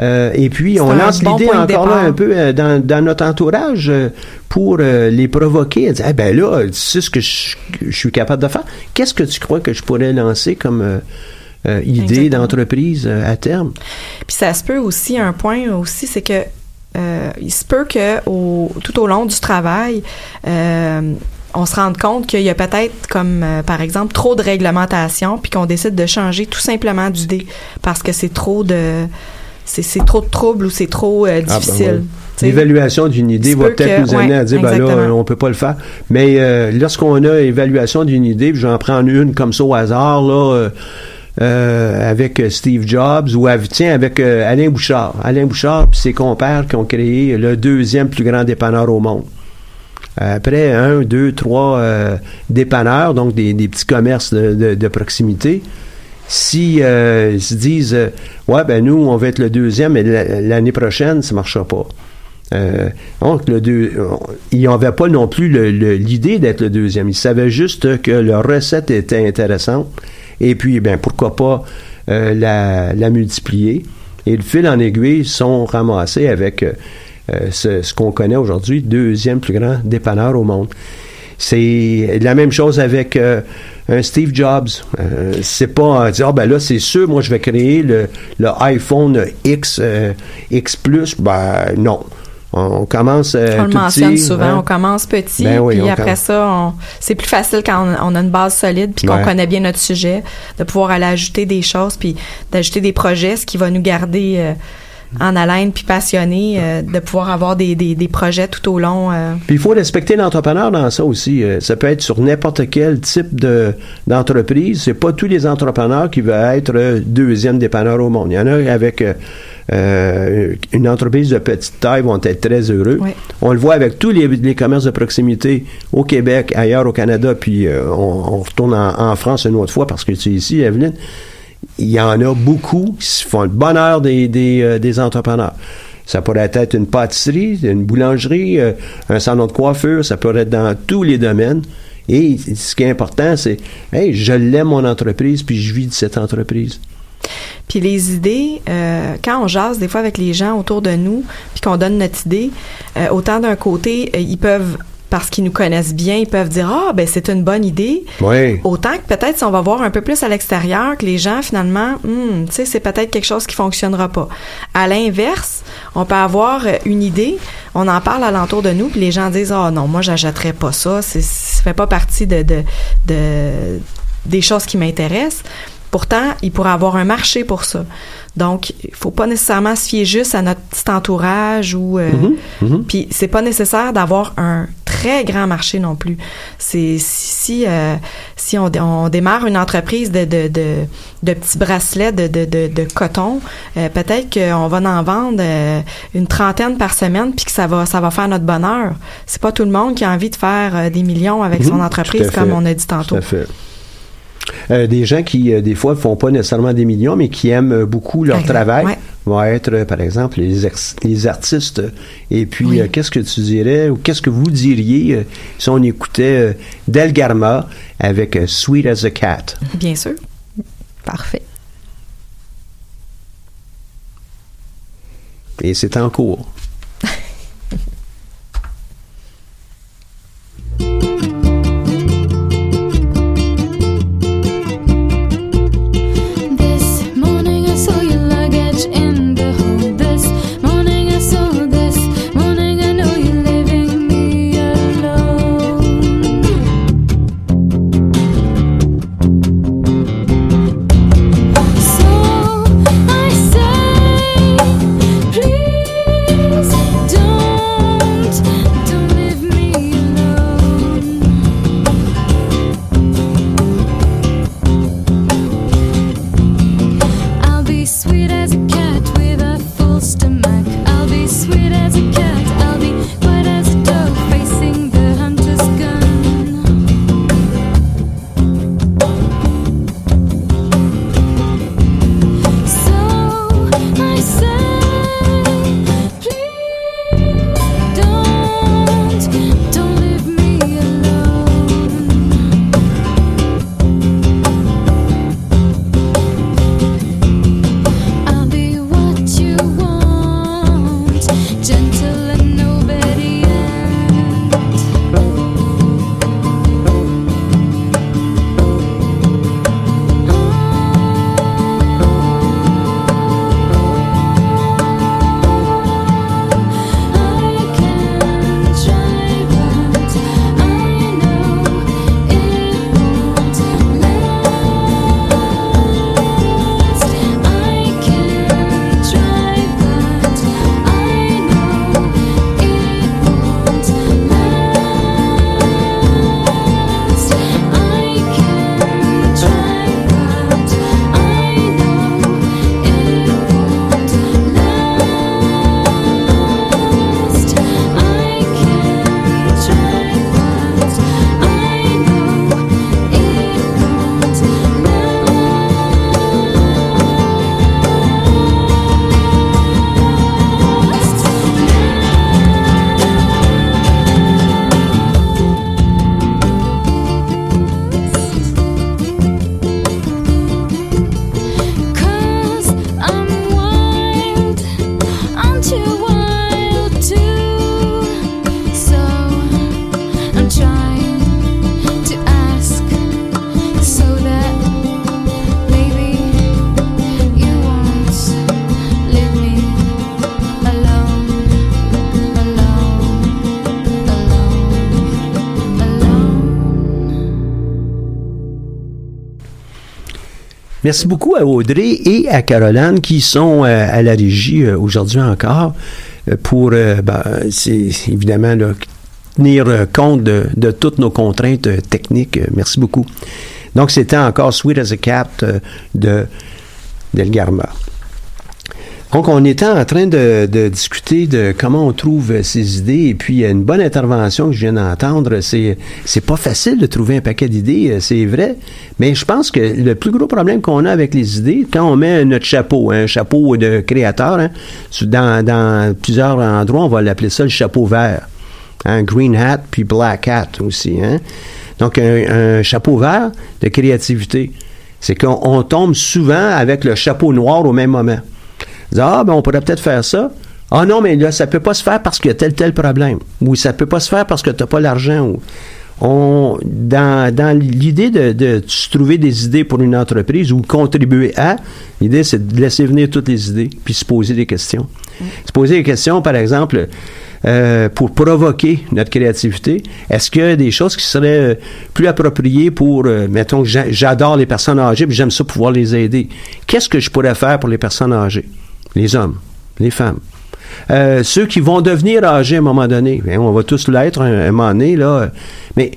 S3: Euh, et puis,
S4: C'est
S3: on lance
S4: bon
S3: l'idée encore là un peu euh, dans, dans notre entourage euh, pour les provoquer. Dire, eh ben là, tu sais ce que je, je suis capable de faire. Qu'est-ce que tu crois que je pourrais lancer comme idée d'entreprise à terme?
S4: Puis ça se peut aussi, un point aussi, c'est que il se peut que au, tout au long du travail, on se rende compte qu'il y a peut-être comme euh, par exemple trop de réglementation, puis qu'on décide de changer tout simplement d'idée parce que c'est trop de c'est, trop de troubles ou c'est trop euh,
S3: ben
S4: difficile.
S3: ouais. L'évaluation d'une idée va peut-être nous amener à dire, ben là, on peut pas le faire. Mais euh, lorsqu'on a évaluation d'une idée, j'en prends une comme ça au hasard, là, euh, avec Steve Jobs ou tiens, avec Alain Bouchard. Alain Bouchard puis ses compères qui ont créé le deuxième plus grand dépanneur au monde. Après un, deux, trois dépanneurs, donc des, petits commerces de, proximité, si ils se disent ouais ben nous on va être le deuxième mais l'année prochaine ça marchera pas euh, donc, le deux, ils n'avaient pas non plus l'idée d'être le deuxième. Ils savaient juste que leur recette était intéressante. Et puis, ben, pourquoi pas euh, la, multiplier. Et le fil en aiguille sont ramassés avec euh, ce, qu'on connaît aujourd'hui, deuxième plus grand dépanneur au monde. C'est la même chose avec un Steve Jobs. c'est pas dire, ah, ben là, c'est sûr, moi, je vais créer le, le iPhone X, X Plus. Ben, non. On, commence
S4: euh, On le mentionne souvent, hein? on commence petit, ben puis après ça, c'est plus facile quand on, a une base solide, puis qu'on connaît bien notre sujet, de pouvoir aller ajouter des choses, puis d'ajouter des projets, ce qui va nous garder euh, en haleine, puis passionné, euh, de pouvoir avoir des, des, projets tout au long.
S3: Puis il faut respecter l'entrepreneur dans ça aussi. ça peut être sur n'importe quel type de d'entreprise. C'est pas tous les entrepreneurs qui veulent être deuxième dépanneur au monde. Il y en a avec euh, une entreprise de petite taille vont être très heureux. On le voit avec tous les, commerces de proximité au Québec, ailleurs au Canada, puis euh, on, retourne en, France une autre fois parce que c'est ici, Evelyne. Il y en a beaucoup qui font le bonheur des, des, euh, des entrepreneurs. Ça pourrait être une pâtisserie, une boulangerie, un salon de coiffure, ça pourrait être dans tous les domaines. Et ce qui est important, c'est, hey, je l'aime mon entreprise, puis je vis de cette entreprise.
S4: Puis les idées, euh, quand on jase des fois avec les gens autour de nous, puis qu'on donne notre idée, euh, autant d'un côté, euh, ils peuvent parce qu'ils nous connaissent bien, ils peuvent dire ah ben c'est une bonne idée.
S3: Oui.
S4: Autant que peut-être si on va voir un peu plus à l'extérieur que les gens finalement, hmm, tu sais c'est peut-être quelque chose qui fonctionnera pas. À l'inverse, on peut avoir une idée, on en parle alentour de nous puis les gens disent ah non moi j'achèterais pas ça, c'est ça fait pas partie de, de, de des choses qui m'intéressent. Pourtant, il pourrait avoir un marché pour ça. Donc, il faut pas nécessairement se fier juste à notre petit entourage ou. Euh. Mm-hmm. Puis, c'est pas nécessaire d'avoir un très grand marché non plus. C'est si euh, si on, on, démarre une entreprise de de, de, de petits bracelets de, de, de, coton, euh, peut-être qu'on va en vendre une trentaine par semaine, puis que ça va ça va faire notre bonheur. C'est pas tout le monde qui a envie de faire des millions avec son mm-hmm. entreprise, comme on a dit tantôt. Tout à fait.
S3: Euh, des gens qui, euh, des fois, ne font pas nécessairement des millions, mais qui aiment euh, beaucoup leur travail. vont être, par exemple, les, les artistes. Et puis, qu'est-ce que tu dirais ou qu'est-ce que vous diriez si on écoutait Delgarma avec Sweet as a Cat?
S4: Bien sûr.
S5: Parfait.
S3: Et c'est en cours. Merci beaucoup à Audrey et à Caroline qui sont euh, à la régie euh, aujourd'hui encore euh, pour, ben, évidemment tenir compte de, toutes nos contraintes techniques. Merci beaucoup. Donc, c'était encore Sweet as a Cat de Delgarma. Donc, on était en train de, de discuter de comment on trouve ces idées. Et puis, il y a une bonne intervention que je viens d'entendre. C'est, c'est pas facile de trouver un paquet d'idées, euh, c'est vrai. Mais je pense que le plus gros problème qu'on a avec les idées, quand on met notre chapeau, un chapeau de créateur, hein, dans, dans plusieurs endroits, on va l'appeler ça le chapeau vert. Hein, green hat puis black hat aussi. Hein. Donc, un, un chapeau vert de créativité, c'est qu'on on tombe souvent avec le chapeau noir au même moment. Ah, ben, on pourrait peut-être faire ça. Ah non, mais là, ça peut pas se faire parce qu'il y a tel, tel problème. Ou ça peut pas se faire parce que tu n'as pas l'argent. On, dans, dans l'idée de, de se trouver des idées pour une entreprise ou contribuer à, l'idée, c'est de laisser venir toutes les idées puis se poser des questions. Se poser des questions, par exemple, euh, pour provoquer notre créativité, est-ce qu'il y a des choses qui seraient euh, plus appropriées pour, euh, mettons que j'a- j'adore les personnes âgées, puis j'aime ça pouvoir les aider. Qu'est-ce que je pourrais faire pour les personnes âgées? Les hommes, les femmes. Euh, ceux qui vont devenir âgés à un moment donné, ben, on va tous l'être un, un moment donné, là. Mais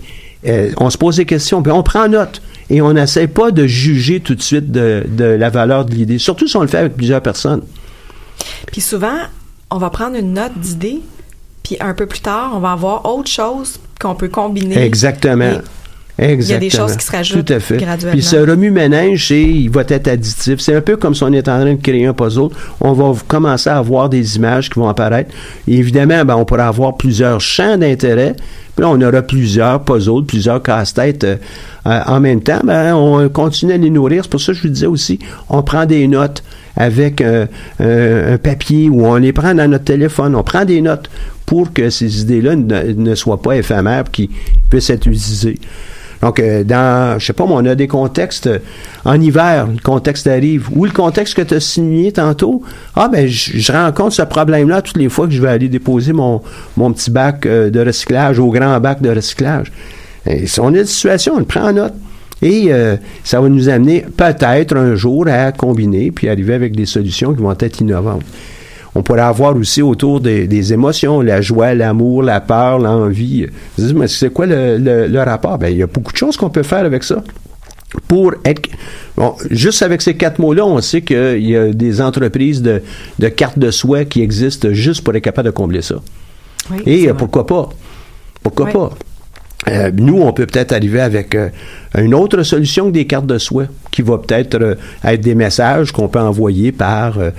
S3: euh, on se pose des questions, puis on prend note. Et on n'essaie pas de juger tout de suite de, de la valeur de l'idée, surtout si on le fait avec plusieurs personnes.
S4: Puis souvent, on va prendre une note d'idée, puis un peu plus tard, on va avoir autre chose qu'on peut combiner.
S3: Exactement. Exactement.
S4: Il y a des choses qui se rajoutent
S3: Tout à fait.
S4: graduellement.
S3: Puis ce remue-ménage, c'est, il va être additif. C'est un peu comme si on est en train de créer un puzzle. On va commencer à avoir des images qui vont apparaître. Et évidemment, ben, on pourra avoir plusieurs champs d'intérêt. Là, on aura plusieurs puzzles, plusieurs casse-têtes euh, euh, en même temps. Ben, on continue à les nourrir. C'est pour ça que je vous disais aussi, on prend des notes avec euh, un, un papier ou on les prend dans notre téléphone. On prend des notes pour que ces idées-là ne, ne soient pas éphémères, qu'ils puissent être utilisées. Donc, euh, dans, je sais pas, on a des contextes euh, en hiver, le contexte arrive, ou le contexte que tu as signé tantôt. Ah, ben, je rencontre ce problème-là toutes les fois que je vais aller déposer mon, mon petit bac euh, de recyclage au grand bac de recyclage. Si on a une situation, on le prend en note. Et euh, ça va nous amener peut-être un jour à combiner puis arriver avec des solutions qui vont être innovantes. On pourrait avoir aussi autour des, des émotions, la joie, l'amour, la peur, l'envie. Mais c'est quoi le, le- le rapport? Ben, il y a beaucoup de choses qu'on peut faire avec ça. Pour être. Bon, juste avec ces quatre mots-là, on sait qu'il y a des entreprises de, de cartes de souhait qui existent juste pour être capable de combler ça.
S4: Oui,
S3: Et pourquoi pas? Pourquoi
S4: Oui.
S3: pas? Euh, nous, on peut peut-être arriver avec euh, une autre solution que des cartes de souhait, qui va peut-être euh, être des messages qu'on peut envoyer par euh,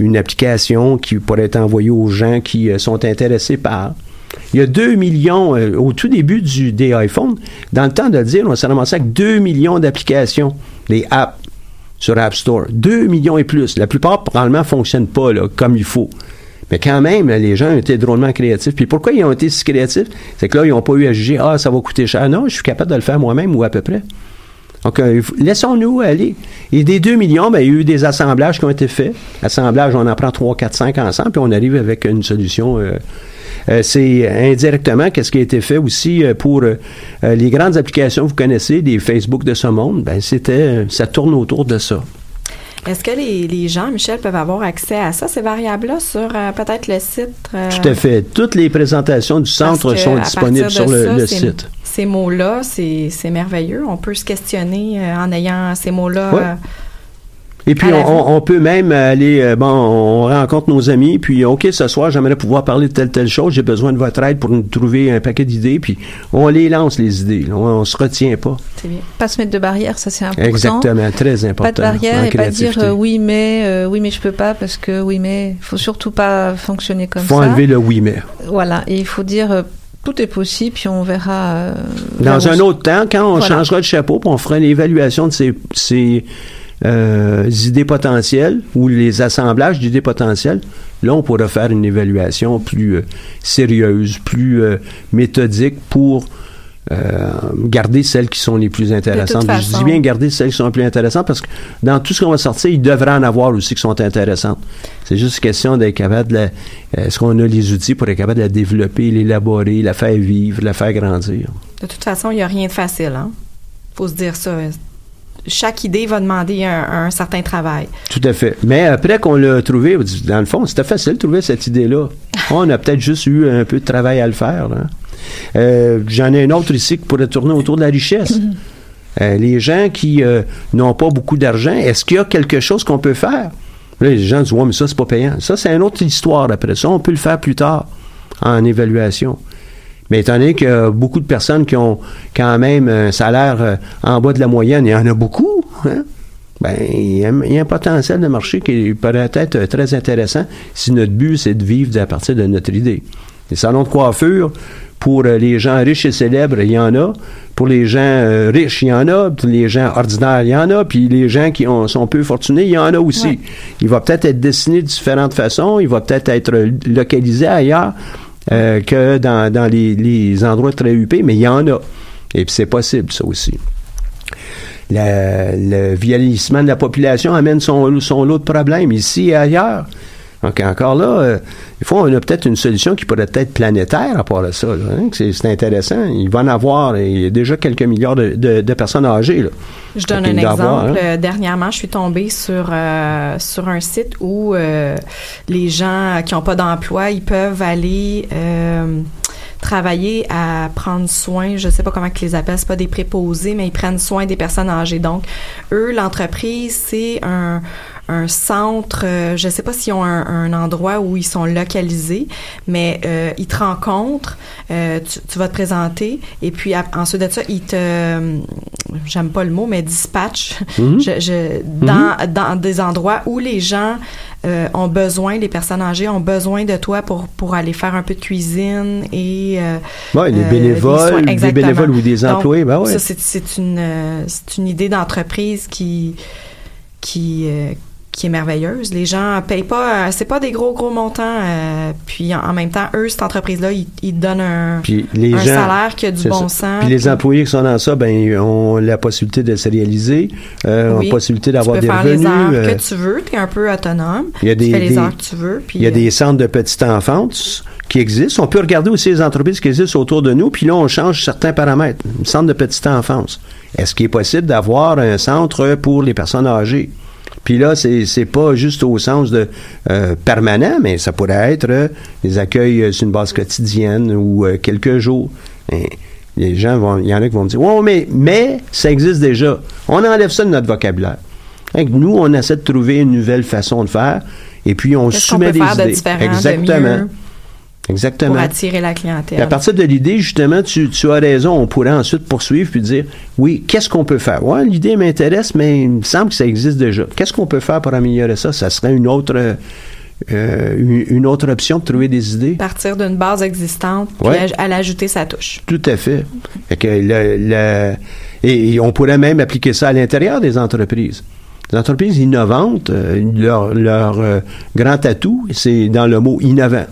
S3: une application qui pourrait être envoyée aux gens qui euh, sont intéressés par. Il y a 2 millions, au tout début du, des iPhones, dans le temps de le dire, on s'est ramassé avec 2 millions d'applications, des apps sur App Store. 2 millions et plus. La plupart, probablement, ne fonctionnent pas là, comme il faut. Mais quand même, les gens ont été drôlement créatifs. Puis pourquoi ils ont été si créatifs? C'est que là, ils n'ont pas eu à juger, ah, ça va coûter cher. Non, je suis capable de le faire moi-même ou à peu près. Donc, euh, laissons-nous aller. Et des 2 millions, ben, il y a eu des assemblages qui ont été faits. Assemblage, on en prend 3, 4, 5 ensemble, puis on arrive avec une solution. euh, euh, c'est indirectement qu'est-ce qui a été fait aussi euh, pour les grandes applications vous connaissez, des Facebook de ce monde? Ben, c'était, ça tourne autour de ça.
S4: Est-ce que les, les gens, Michel, peuvent avoir accès à ça, ces variables-là, sur euh, peut-être le site? euh,
S3: Tout à fait. Toutes les présentations du centre sont disponibles sur le,
S4: ça,
S3: le
S4: ces-
S3: site.
S4: Ces mots-là, c'est c'est merveilleux. On peut se questionner euh, en ayant ces mots-là.
S3: Ouais. Et puis, on, peut même aller, euh, bon, on rencontre nos amis, puis, OK, ce soir, j'aimerais pouvoir parler de telle, telle chose, j'ai besoin de votre aide pour nous trouver un paquet d'idées, puis on les lance, les idées. On, on se retient pas.
S4: c'est bien.
S5: Pas se mettre de barrière, ça c'est important.
S3: Exactement, très important.
S5: Pas de barrière et pas dire euh, oui mais euh, oui mais je peux pas parce que oui mais faut surtout pas fonctionner comme
S3: faut
S5: ça.
S3: enlever le oui mais.
S5: Voilà et il faut dire euh, tout est possible puis on verra. euh,
S3: Dans un autre temps, quand on
S5: Voilà.
S3: changera de chapeau, puis on fera une évaluation de ces, ces, idées potentielles ou les assemblages d'idées potentielles, là, on pourra faire une évaluation plus euh, sérieuse, plus euh, méthodique pour euh, garder celles qui sont les plus intéressantes. Je dis bien garder celles qui sont les plus intéressantes parce que dans tout ce qu'on va sortir, il devrait en avoir aussi qui sont intéressantes. C'est juste question d'être capable de la, est-ce qu'on a les outils pour être capable de la développer, l'élaborer, la faire vivre, la faire grandir?
S4: De toute façon, il n'y a rien de facile. Hein? faut se dire ça. Chaque idée va demander un, un certain travail.
S3: Tout à fait. Mais après qu'on l'a trouvé, dans le fond, c'était facile de trouver cette idée-là. On a peut-être juste eu un peu de travail à le faire. là. Euh, J'en ai un autre ici qui pourrait tourner autour de la richesse. Euh, les gens qui euh, n'ont pas beaucoup d'argent, est-ce qu'il y a quelque chose qu'on peut faire? Là, les gens disent, ouais, mais ça, c'est pas payant. Ça, c'est une autre histoire après ça. On peut le faire plus tard en évaluation. Mais étant donné qu'il y a beaucoup de personnes qui ont quand même un salaire euh, en bas de la moyenne, il y en a beaucoup, hein? Ben, il y, a, il y a un potentiel de marché qui pourrait être très intéressant si notre but, c'est de vivre à partir de notre idée. Les salons de coiffure, pour euh, les gens riches et célèbres, il y en a. Pour les gens euh, riches, il y en a. Pour les gens ordinaires, il y en a. Puis les gens qui ont- sont peu fortunés, il y en a aussi.
S4: Ouais.
S3: Il va peut-être être dessiné de différentes façons. Il va peut-être être localisé ailleurs euh, que dans, dans les, les endroits très huppés, mais il y en a. Et puis c'est possible, ça aussi. La- le vieillissement de la population amène son, son lot de problèmes ici et ailleurs. Donc encore là, euh, il faut on a peut-être une solution qui pourrait être planétaire à part de ça. hein, c'est, intéressant. Il va en avoir, il y a déjà quelques milliards de, de- de personnes âgées. Là.
S4: Je donne un
S3: avoir,
S4: exemple.
S3: hein.
S4: Euh, Dernièrement, je suis tombée sur euh, sur un site où euh, les gens qui n'ont pas d'emploi, ils peuvent aller euh, travailler à prendre soin, je sais pas comment que les appellent, c'est pas des préposés, mais ils prennent soin des personnes âgées. Donc, eux, l'entreprise, c'est un un centre, euh, je sais pas s'ils ont un, un endroit où ils sont localisés, mais euh, ils te rencontrent, euh, tu, tu vas te présenter, et puis ap- ensuite de ça, ils te, euh, j'aime pas le mot, mais dispatch
S3: Mhm.
S4: je, je- dans, dans des endroits où les gens euh, ont besoin, les personnes âgées ont besoin de toi pour, pour aller faire un peu de cuisine et euh,
S3: Ouais, des bénévoles,
S4: soins.
S3: des bénévoles ou des
S4: Donc,
S3: employés, ben ouais.
S4: Ça, c'est, une, c'est une idée d'entreprise qui, qui, euh, qui est merveilleuse. Les gens payent pas, euh, c'est pas des gros, gros montants. euh, puis en, en même temps, eux, cette entreprise-là, ils, donnent un,
S3: Puis les
S4: un
S3: gens,
S4: salaire qui a du bon
S3: ça.
S4: sens.
S3: Puis les employés qui sont dans ça, ben, ont la possibilité de se réaliser, euh, ont la possibilité
S4: tu
S3: d'avoir des
S4: faire
S3: revenus.
S4: les heures
S3: euh,
S4: que tu veux, tu es un peu autonome.
S3: il y a
S4: tu
S3: des-
S4: fais les
S3: des-
S4: heures que tu veux. Puis,
S3: Il y a des centres de petite enfance qui existent. On peut regarder aussi les entreprises qui existent autour de nous, puis là, on change certains paramètres. Un centre de petite enfance. Est-ce qu'il est possible d'avoir un centre pour les personnes âgées? Puis là, c'est, c'est pas juste au sens de euh, permanent, mais ça pourrait être euh, des accueils euh, sur une base quotidienne ou quelques jours. Et les gens vont, il y en a qui vont me dire, ouais, mais, mais ça existe déjà. On enlève ça de notre vocabulaire. Que nous, on essaie de trouver une nouvelle façon de faire, et puis on
S4: Qu'est-ce qu'on
S3: soumet
S4: peut
S3: des
S4: faire de
S3: idées.
S4: de
S3: Exactement.
S4: mieux
S3: Exactement.
S4: pour attirer la clientèle.
S3: À partir de l'idée, justement, tu, tu as raison, on pourrait ensuite poursuivre puis dire, oui, qu'est-ce qu'on peut faire? Ouais, l'idée m'intéresse, mais il me semble que ça existe déjà. Qu'est-ce qu'on peut faire pour améliorer ça? Ça serait une autre, euh, une, une autre option de trouver des idées?
S4: Partir d'une base existante, puis
S3: Ouais.
S4: à l'ajouter sa touche.
S3: Tout à fait. Fait que le- le- et, et on pourrait même appliquer ça à l'intérieur des entreprises. Les entreprises innovantes, euh, leur, leur euh, grand atout, c'est dans le mot innovant.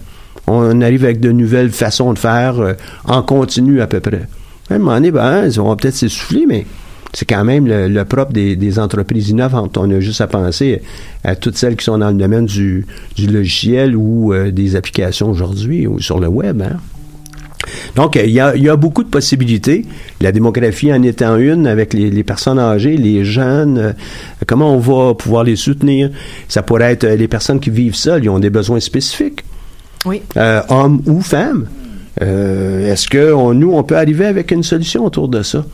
S3: On arrive avec de nouvelles façons de faire euh, en continu à peu près. À un moment donné, ben, ils vont peut-être s'essouffler, mais c'est quand même le, propre des, entreprises innovantes. On a juste à penser à toutes celles qui sont dans le domaine du, logiciel ou euh, des applications aujourd'hui ou sur le web. Hein. Donc, il y, a, beaucoup de possibilités. La démographie en étant une, avec les, personnes âgées, les jeunes, euh, comment on va pouvoir les soutenir? Ça pourrait être les personnes qui vivent seules, ils ont des besoins spécifiques,
S4: Oui.
S3: euh, hommes ou femmes. Euh, Est-ce que nous, on peut arriver avec une solution autour de ça?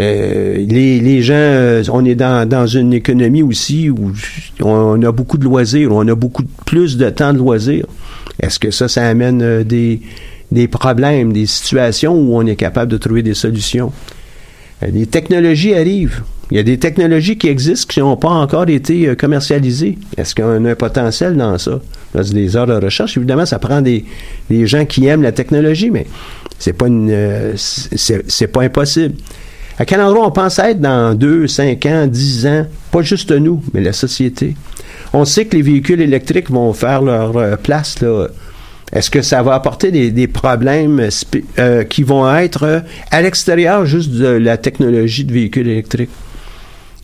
S3: Euh, les, gens, on est dans, une économie aussi où on a beaucoup de loisirs, on a beaucoup plus de temps de loisirs. Est-ce que ça, ça amène des, problèmes, des situations où on est capable de trouver des solutions? Les technologies arrivent. Il y a des technologies qui existent qui n'ont pas encore été euh, commercialisées. Est-ce qu'on a un potentiel dans ça? C'est des heures de recherche. Évidemment, ça prend des, gens qui aiment la technologie, mais c'est pas une, euh, c'est pas impossible. À quel endroit on pense être dans 2, 5 ans, 10 ans? Pas juste nous, mais la société. On sait que les véhicules électriques vont faire leur euh, place. Est-ce que ça va apporter des, problèmes qui vont être à l'extérieur juste de la technologie de véhicules électriques?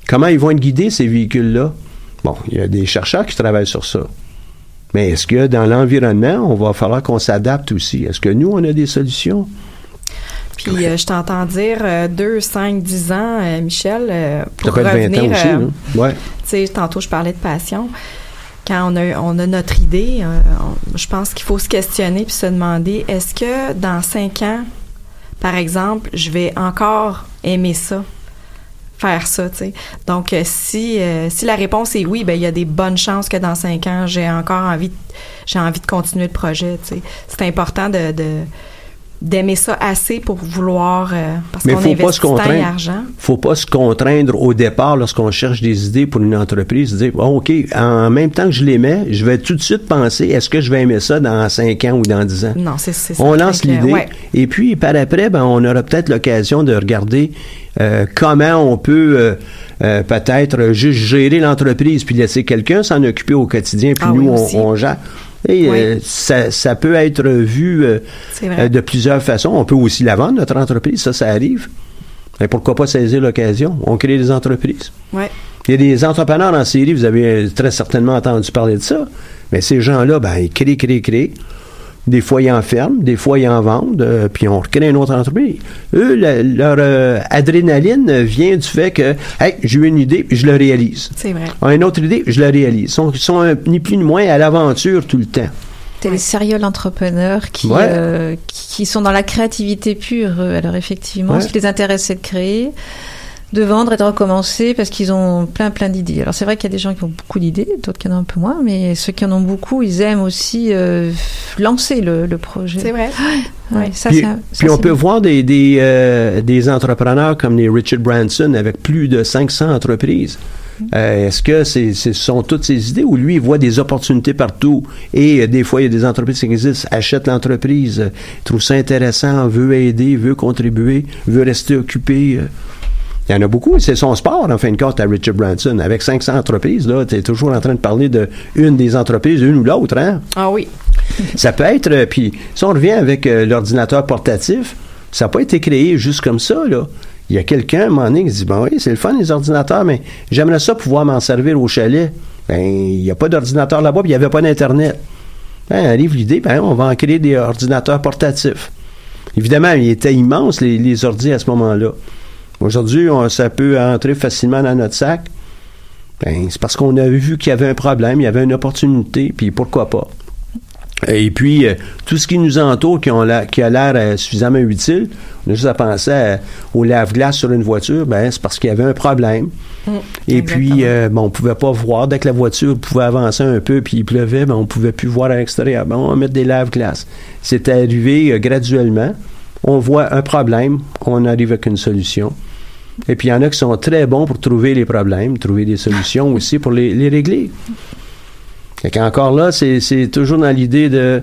S3: Comment ils vont être guidés, ces véhicules-là? Bon, il y a des chercheurs qui travaillent sur ça. Mais est-ce que dans l'environnement, on va falloir qu'on s'adapte aussi? Est-ce que nous, on a des solutions?
S4: Puis euh, je t'entends dire euh, 2, 5, 10 ans, euh, Michel, euh, pour
S3: Ça peut être 20
S4: revenir,
S3: ans aussi,
S4: euh,
S3: hein? Ouais.
S4: tu sais, tantôt je parlais de passion. Quand on a, on a notre idée, on- je pense qu'il faut se questionner puis se demander est-ce que dans cinq ans, par exemple, je vais encore aimer ça, faire ça, tu sais. Donc euh, si euh, si la réponse est oui, ben il y a des bonnes chances que dans cinq ans j'ai encore envie de- j'ai envie de continuer le projet, tu. C'est important de, de d'aimer ça assez pour vouloir euh, parce qu'on
S3: faut pas
S4: investit
S3: se
S4: temps et
S3: contraindre.
S4: argent.
S3: faut pas se contraindre au départ lorsqu'on cherche des idées pour une entreprise, de dire OK, en même temps que je les mets, je vais tout de suite penser est-ce que je vais aimer ça dans 5 ans ou dans 10 ans?
S4: Non, c'est c'est ça.
S3: On lance l'idée
S4: ouais.
S3: et puis par après, ben, on aura peut-être l'occasion de regarder euh, comment on peut euh, euh, peut-être juste gérer l'entreprise puis laisser quelqu'un s'en occuper au quotidien puis
S4: Ah
S3: nous
S4: oui,
S3: on, on gère. Et
S4: Oui.
S3: euh, ça, ça peut être vu euh, euh, de plusieurs façons. On peut aussi la vendre, notre entreprise, ça, ça arrive. Et pourquoi pas saisir l'occasion? On crée des entreprises.
S4: Ouais.
S3: Il y a des entrepreneurs en série, vous avez très certainement entendu parler de ça. Mais ces gens-là, ben, ils créent, créent, créent. Des fois, ils en ferment, des fois, ils en vendent, euh, puis on recrée une autre entreprise. Eux, la- leur euh, adrénaline vient du fait que, hey, j'ai eu une idée, puis je le réalise.
S4: C'est vrai.
S3: Ah, Une autre idée, je la réalise. Ils sont, ils sont, ni plus ni moins à l'aventure tout le temps.
S5: C'est les serial entrepreneurs qui,
S3: Ouais.
S5: euh, qui, qui sont dans la créativité pure. Alors effectivement,
S3: Ouais.
S5: ce qui les intéresse, c'est de créer, de vendre et de recommencer parce qu'ils ont plein plein d'idées. Alors c'est vrai qu'il y a des gens qui ont beaucoup d'idées, d'autres qui en ont un peu moins, mais ceux qui en ont beaucoup, ils aiment aussi euh, lancer le, le projet.
S4: C'est vrai.
S5: Ouais, ça,
S3: puis
S5: ça- ça,
S3: puis on peut
S5: bien.
S3: voir des, des, euh, des entrepreneurs comme les Richard Branson avec plus de 500 entreprises. Euh, Est-ce que c'est, ce sont toutes ces idées ou lui, il voit des opportunités partout et euh, des fois, il y a des entreprises qui existent, achètent l'entreprise, euh, trouve ça intéressant, veut aider, veut contribuer, veut rester occupé. Il y en a beaucoup. C'est son sport, en fin de compte, à Richard Branson. Avec 500 entreprises, là, tu es toujours en train de parler de une des entreprises, une ou l'autre, hein?
S4: Ah oui.
S3: Ça peut être, euh, puis si on revient avec euh, l'ordinateur portatif, ça n'a pas été créé juste comme ça, là. Il y a quelqu'un, à un moment donné, qui dit, bon oui, c'est le fun, les ordinateurs, mais j'aimerais ça pouvoir m'en servir au chalet. Ben, il n'y a pas d'ordinateur là-bas, puis il n'y avait pas d'Internet. Ben, arrive l'idée, ben, on va en créer des ordinateurs portatifs. Évidemment, ils étaient immenses, les, les ordi à ce moment-là. Aujourd'hui, ça peut entrer facilement dans notre sac. Ben, c'est parce qu'on a vu qu'il y avait un problème, il y avait une opportunité, puis pourquoi pas. Et puis, euh, tout ce qui nous entoure, qui, ont la- qui a l'air euh, suffisamment utile, on a juste à penser à- au lave-glace sur une voiture, ben, c'est parce qu'il y avait un problème. Et puis, euh, bon, on pouvait pas voir. Dès que la voiture pouvait avancer un peu, puis il pleuvait, ben, on pouvait plus voir à l'extérieur. Ben, on va mettre des lave-glaces. C'est arrivé euh, graduellement. On voit un problème, on arrive avec une solution. Et puis, il y en a qui sont très bons pour trouver les problèmes, trouver des solutions aussi pour les, les régler. Fait qu'encore là, c'est toujours dans l'idée de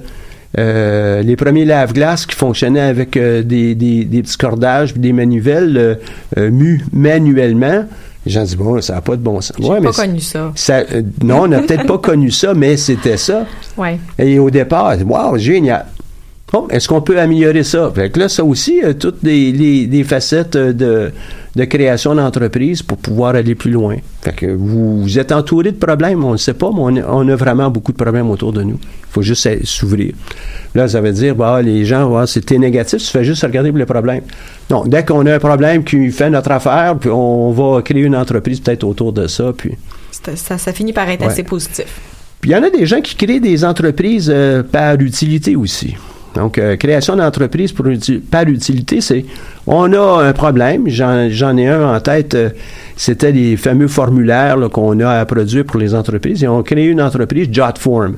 S3: euh, les premiers lave-glaces qui fonctionnaient avec euh, des, des, des petits cordages puis des manivelles euh, euh, mus manuellement. Les gens disent, bon, ça n'a pas de bon sens.
S4: J'ai
S3: Ouais,
S4: pas
S3: mais
S4: connu ça.
S3: ça, non, on n'a peut-être pas connu ça, mais c'était ça.
S4: Ouais.
S3: Et au départ, wow, génial. Bon, est-ce qu'on peut améliorer ça? Fait que là, ça aussi, toutes les, les- les facettes de, de création d'entreprise pour pouvoir aller plus loin. Fait que vous, vous êtes entouré de problèmes, on ne sait pas, mais on, a- on a vraiment beaucoup de problèmes autour de nous. Il faut juste s'ouvrir. Là, ça veut dire, bah, les gens, bah, c'était négatif, tu fais juste regarder pour les problèmes. Non, dès qu'on a un problème qui fait notre affaire, puis on va créer une entreprise peut-être autour de ça, puis...
S4: Ça, ça finit par être
S3: Ouais.
S4: assez positif.
S3: Puis il y en a des gens qui créent des entreprises euh, par utilité aussi. Donc, euh, création d'entreprise par utilité, c'est on a un problème, j'en ai un en tête, euh, c'était les fameux formulaires qu'on a à produire pour les entreprises. Et on crée une entreprise, Jotform.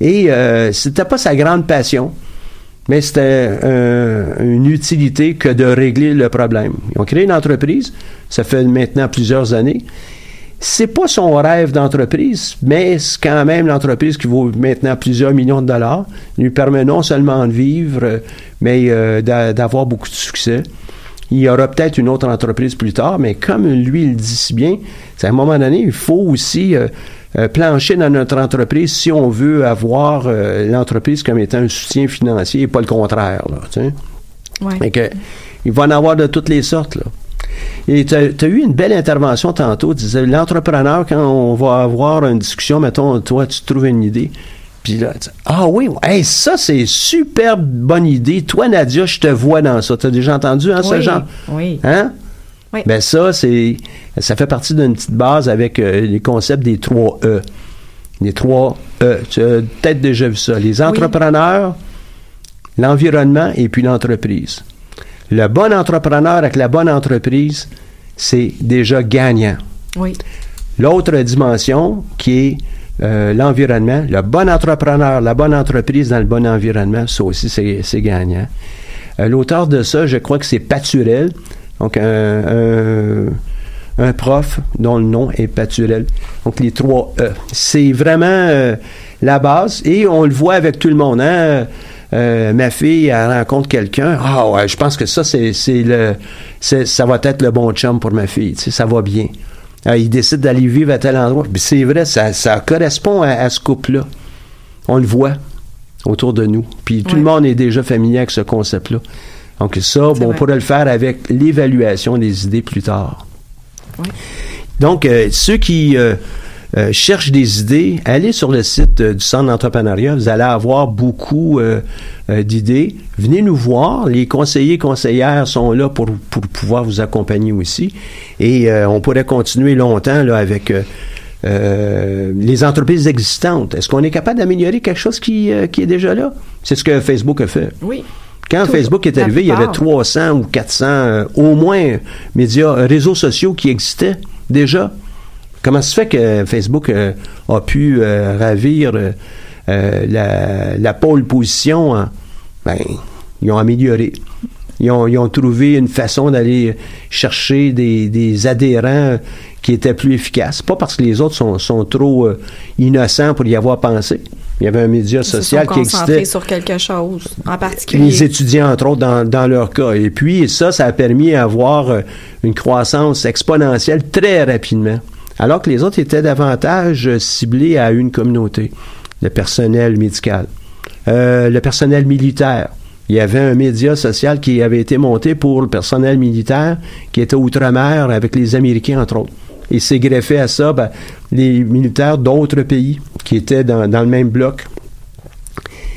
S3: Et euh, c'était pas sa grande passion, mais c'était une utilité que de régler le problème. Ils ont créé une entreprise, ça fait maintenant plusieurs années. C'est pas son rêve d'entreprise, mais c'est quand même l'entreprise qui vaut maintenant plusieurs millions de dollars. Il lui permet non seulement de vivre, euh, mais euh, d'a- d'avoir beaucoup de succès. Il y aura peut-être une autre entreprise plus tard, mais comme lui il dit si bien, c'est à un moment donné, il faut aussi euh, euh, plancher dans notre entreprise si on veut avoir euh, l'entreprise comme étant un soutien financier et pas le contraire. Là, tu sais.
S4: Ouais.
S3: Fait que, il va en avoir de toutes les sortes. Là. Et tu as, eu une belle intervention tantôt. Tu disais, l'entrepreneur, quand on va avoir une discussion, mettons, toi, tu trouves une idée, Puis là, tu- ah oui, hey, ça, c'est super bonne idée. Toi, Nadia, je te vois dans ça. Tu as déjà entendu hein, ce
S4: Oui,
S3: genre?
S4: oui.
S3: Hein?
S4: Oui.
S3: Ben ça, c'est ça fait partie d'une petite base avec euh, les concepts des trois E. Les trois E. Tu as peut-être déjà vu ça. Les entrepreneurs, l'environnement et puis l'entreprise. Le bon entrepreneur avec la bonne entreprise, c'est déjà gagnant.
S4: Oui.
S3: L'autre dimension qui est euh, l'environnement, le bon entrepreneur, la bonne entreprise dans le bon environnement, ça aussi c'est gagnant. Euh, L'auteur de ça, je crois que c'est Paturel, donc un, un, un prof dont le nom est Paturel. Donc les trois E. C'est vraiment euh, la base et on le voit avec tout le monde. Hein? Euh, ma fille, elle rencontre quelqu'un. Ah ouais, je pense que ça, c'est c'est le, c'est- ça va être le bon chum pour ma fille. Tu sais, ça va bien. Ah, il décide d'aller vivre à tel endroit. Puis c'est vrai, ça, ça correspond à, à ce couple-là. On le voit autour de nous. Puis tout
S4: Ouais.
S3: le monde est déjà familier avec ce concept-là. Donc ça, bon, on pourrait le faire avec l'évaluation des idées plus tard. Donc, euh, ceux qui euh, cherchent des idées, allez sur le site euh, du Centre d'entrepreneuriat. Vous allez avoir beaucoup euh, euh, d'idées. Venez nous voir. Les conseillers conseillères sont là pour, pour pouvoir vous accompagner aussi. Et euh, on pourrait continuer longtemps là, avec euh, les entreprises existantes. Est-ce qu'on est capable d'améliorer quelque chose qui, euh, qui est déjà là? C'est ce que Facebook a fait.
S4: Oui.
S3: Quand. Facebook est arrivé, il y avait
S4: plupart.
S3: 300 ou 400, euh, au moins, médias, réseaux sociaux qui existaient déjà. Comment se fait que Facebook euh, a pu euh, ravir euh, la, la pole position? hein? Ben, ils ont amélioré. Ils ont, ils ont trouvé une façon d'aller chercher des, des adhérents qui étaient plus efficaces. Pas parce que les autres sont, sont trop innocents pour y avoir pensé. Il y avait un média social qui existait
S4: sur quelque chose en particulier.
S3: les étudiants, entre autres, dans, dans leur cas. Et puis, ça, ça a permis d'avoir une croissance exponentielle très rapidement. Alors que les autres étaient davantage ciblés à une communauté, le personnel médical, Euh, le personnel militaire. Il y avait un média social qui avait été monté pour le personnel militaire qui était outre-mer avec les Américains, entre autres. Et s'est greffé à ça ben, les militaires d'autres pays qui étaient dans, dans le même bloc.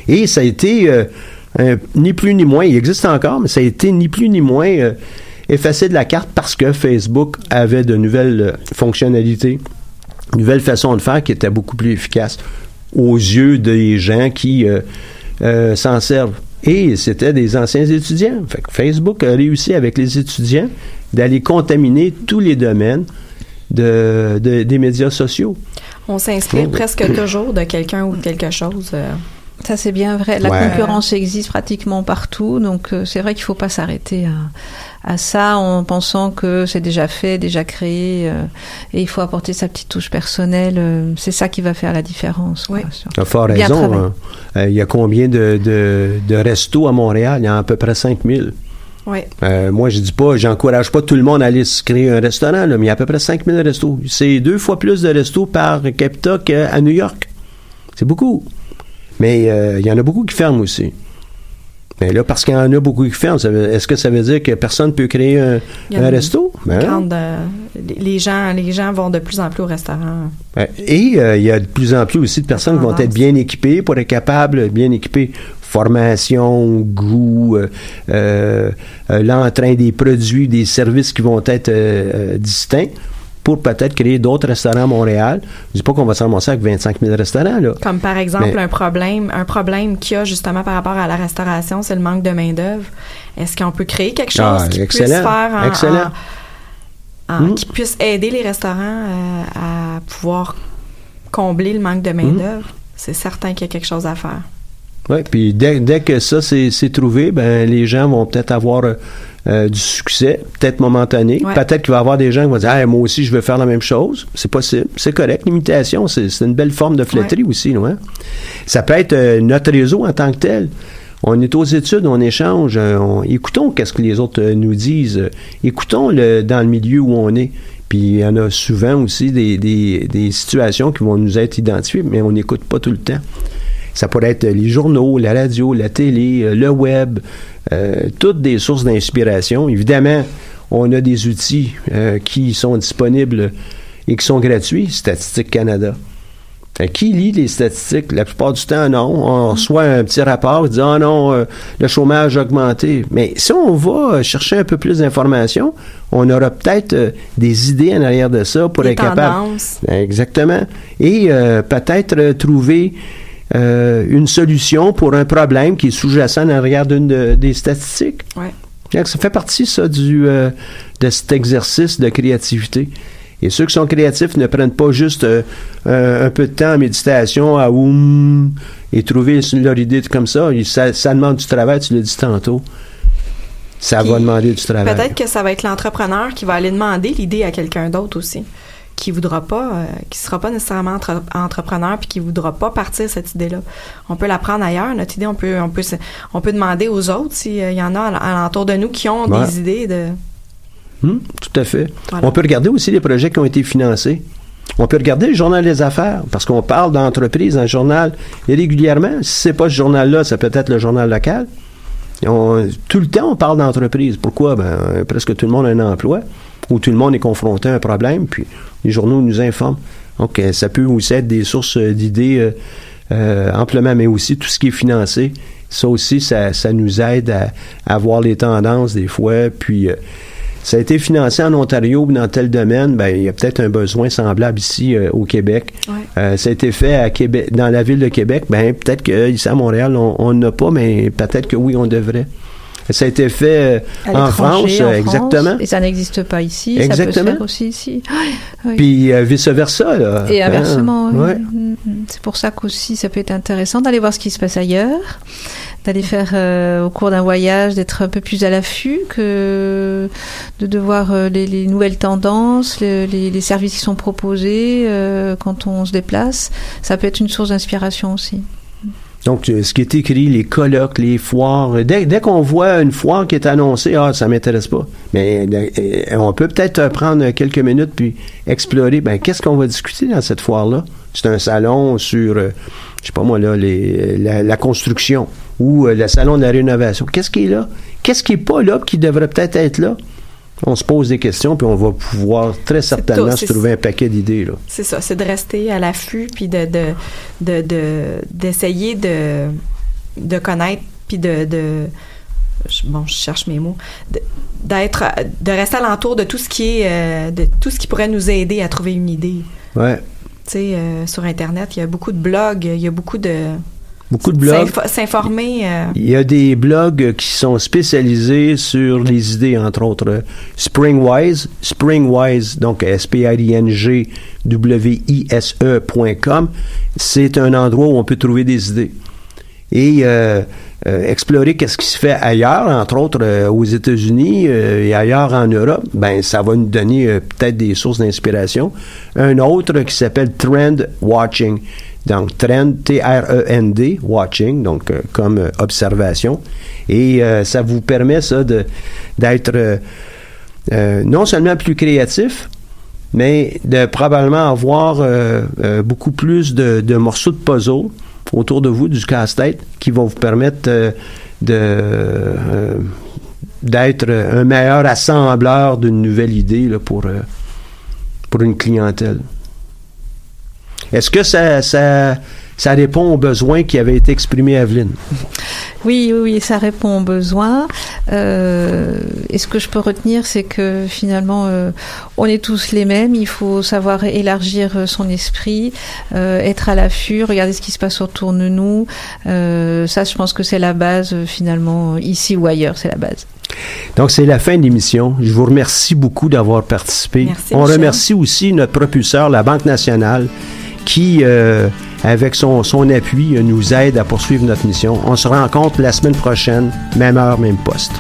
S3: Et ça a été euh, ni plus ni moins, il existe encore, mais ça a été ni plus ni moins euh, effacé de la carte parce que Facebook avait de nouvelles euh, fonctionnalités, une nouvelle façon de faire qui était beaucoup plus efficace aux yeux des gens qui euh, euh, s'en servent. Et c'était des anciens étudiants. Fait que Facebook a réussi avec les étudiants d'aller contaminer tous les domaines de, de- des médias sociaux.
S4: On s'inspire presque toujours de quelqu'un ou de quelque chose. euh.
S5: Ça, c'est bien vrai. La
S3: Ouais.
S5: concurrence existe pratiquement partout, donc euh, c'est vrai qu'il faut pas s'arrêter à, à ça en pensant que c'est déjà fait, déjà créé, euh, et il faut apporter sa petite touche personnelle. euh, c'est ça qui va faire la différence.
S4: Oui.
S3: Tu as fort
S5: Bien
S3: raison. hein. Euh, Il y a combien de, de, de restos à Montréal? Il y en a à peu près 5000.
S4: Oui.
S3: Euh, moi, je dis pas, j'encourage pas tout le monde à aller se créer un restaurant, là, mais il y a à peu près 5000 restos. C'est deux fois plus de restos par capita qu'à New York. C'est beaucoup. Mais euh, il y en a beaucoup qui ferment aussi. Mais là, parce qu'il y en a beaucoup qui ferment, est-ce que ça veut dire que personne peut créer un,
S4: une
S3: resto? Ben
S4: grande, euh, les gens, les gens vont de plus en plus au restaurant.
S3: Et euh, il y a de plus en plus aussi de personnes qui vont être bien équipées pour être capables, bien équipées, formation, goût, euh, euh, euh, l'entrain des produits, des services qui vont être euh, distincts pour peut-être créer d'autres restaurants à Montréal. Je dis pas qu'on va se ramasser avec 25 000 restaurants, là.
S4: Comme par exemple
S3: Mais-
S4: un problème, un problème qu'il y a justement par rapport à la restauration, c'est le manque de main d'œuvre. Est-ce qu'on peut créer quelque chose
S3: Ah,
S4: qui puisse faire en-
S3: excellent.
S4: en- en-
S3: Mm.
S4: qui puisse aider les restaurants euh, à pouvoir combler le manque de main
S3: Mm.
S4: d'œuvre C'est certain qu'il y a quelque chose à faire.
S3: Ouais, puis dès, dès que ça c'est trouvé, ben les gens vont peut-être avoir euh, du succès, peut-être momentané.
S4: Ouais.
S3: Peut-être qu'il va y avoir des gens qui vont dire, Ah, moi aussi je veux faire la même chose. C'est possible, c'est correct. L'imitation, c'est une belle forme de flatterie aussi, non? hein? Ça peut être euh, notre réseau en tant que tel. On est aux études, on échange, euh, on- écoutons qu'est-ce que les autres euh, nous disent, écoutons le dans le milieu où on est. Puis il y en a souvent aussi des, des, des situations qui vont nous être identifiées, mais on n'écoute pas tout le temps. Ça pourrait être les journaux, la radio, la télé, euh, le web, euh, toutes des sources d'inspiration. Évidemment, on a des outils euh, qui sont disponibles et qui sont gratuits, Statistique Canada. Qui lit les statistiques? La plupart du temps, non. On reçoit un petit rapport qui dit Ah non, euh, le chômage a augmenté. Mais si on va chercher un peu plus d'informations, on aura peut-être des idées en arrière de ça pour être capable. Exactement. Et peut-être trouver euh, une solution pour un problème qui est sous-jacent en arrière d'une de- des statistiques.
S4: Ouais.
S3: Donc, Ça fait partie, ça, du, euh, de cet exercice de créativité. Et ceux qui sont créatifs ne prennent pas juste euh, un, un peu de temps en méditation à oum et trouver leur idée comme ça. Ça, ça demande du travail, tu l'as dit tantôt. Ça
S4: Puis,
S3: va demander du travail.
S4: Peut-être que ça va être l'entrepreneur qui va aller demander l'idée à quelqu'un d'autre aussi, qui voudra pas, euh, qui sera pas nécessairement entre- entrepreneur puis qui voudra pas partir cette idée-là. On peut la prendre ailleurs. Notre idée, on peut, on peut, on peut demander aux autres s'il y en a al- alentour de nous qui ont
S3: Ouais.
S4: des idées de.
S3: Hmm, tout à fait.
S4: Voilà.
S3: On peut regarder aussi les projets qui ont été financés. On peut regarder le journal des affaires, parce qu'on parle d'entreprise dans le journal régulièrement. Si c'est pas ce journal-là, ça peut être le journal local. On- tout le temps, on parle d'entreprise. Pourquoi? Ben, euh, presque tout le monde a un emploi, ou tout le monde est confronté à un problème, puis les journaux nous informent. Donc, ça peut aussi être des sources d'idées euh, euh, amplement, mais aussi tout ce qui est financé. Ça aussi, ça, ça nous aide à, à voir les tendances des fois, puis... euh, ça a été financé en Ontario ou dans tel domaine, ben, il y a peut-être un besoin semblable ici euh, au Québec.
S4: Ouais.
S3: Euh, ça a été fait à Québec, dans la ville de Québec, ben, peut-être qu'ici à Montréal, on n'a pas, mais peut-être que oui, on devrait. Ça a été fait euh, en France, exactement.
S5: Et ça n'existe pas ici. Ça peut
S3: Exactement.
S5: se faire aussi ici. Oui.
S3: Puis euh, vice-versa. là.
S5: Et
S3: Hein?
S5: inversement, oui. Mm, mm. c'est pour ça qu'aussi ça peut être intéressant d'aller voir ce qui se passe ailleurs, d'aller faire euh, au cours d'un voyage, d'être un peu plus à l'affût que de, de voir euh, les, les nouvelles tendances, le- les, les services qui sont proposés quand on se déplace. Ça peut être une source d'inspiration aussi.
S3: Donc, euh, ce qui est écrit, les colloques, les foires, euh, dès, dès qu'on voit une foire qui est annoncée, ah, ça m'intéresse pas. Mais euh, on peut peut-être prendre quelques minutes puis explorer, ben, qu'est-ce qu'on va discuter dans cette foire-là? C'est un salon sur, je sais pas moi, là, la, construction ou le salon de la rénovation. Qu'est-ce qui est là? Qu'est-ce qui est pas là qui devrait peut-être être là? On se pose des questions puis on va pouvoir très certainement se trouver un paquet d'idées.
S4: C'est ça, c'est de rester à l'affût puis de de de de- d'essayer de, de connaître puis de, bon, je cherche mes mots, de- d'être de rester alentour de tout ce qui est euh, de tout ce qui pourrait nous aider à trouver une idée.
S3: Ouais.
S4: Tu sais, euh, sur internet, il y a beaucoup de blogs, il y a beaucoup de
S3: Beaucoup de blogs.
S4: s'informer. euh,
S3: Il y a des blogs qui sont spécialisés sur les idées, entre autres Springwise, Springwise, donc S-P-R-I-N-G-W-I-S-E.com. E C'est un endroit où on peut trouver des idées. Et euh, euh, explorer qu'est-ce qui se fait ailleurs, entre autres aux États-Unis et ailleurs en Europe, ben ça va nous donner peut-être des sources d'inspiration. Un autre qui s'appelle Trend Watching. Donc, trend, T-R-E-N-D, watching, donc euh, comme euh, observation. Et euh, ça vous permet, ça, d'être non seulement plus créatif, mais de probablement avoir beaucoup plus de, de morceaux de puzzle autour de vous, du casse-tête, qui vont vous permettre d'être un meilleur assembleur d'une nouvelle idée pour, pour une clientèle. Est-ce que ça, ça, ça répond aux besoins qui avaient été exprimés à Evelyne?
S5: Oui, oui, oui, ça répond aux besoins. Euh, et ce que je peux retenir, c'est que finalement, euh, on est tous les mêmes. Il faut savoir élargir euh, son esprit, euh, être à l'affût, regarder ce qui se passe autour de nous. Ça, je pense que c'est la base, finalement, ici ou ailleurs, c'est la base.
S3: Donc, c'est la fin de l'émission. Je vous remercie beaucoup d'avoir participé.
S4: Merci,
S3: On
S4: Michel.
S3: remercie aussi notre propulseur, la Banque nationale, qui, euh, avec son, son appui, nous aide à poursuivre notre mission. On se rencontre la semaine prochaine, même heure, même poste.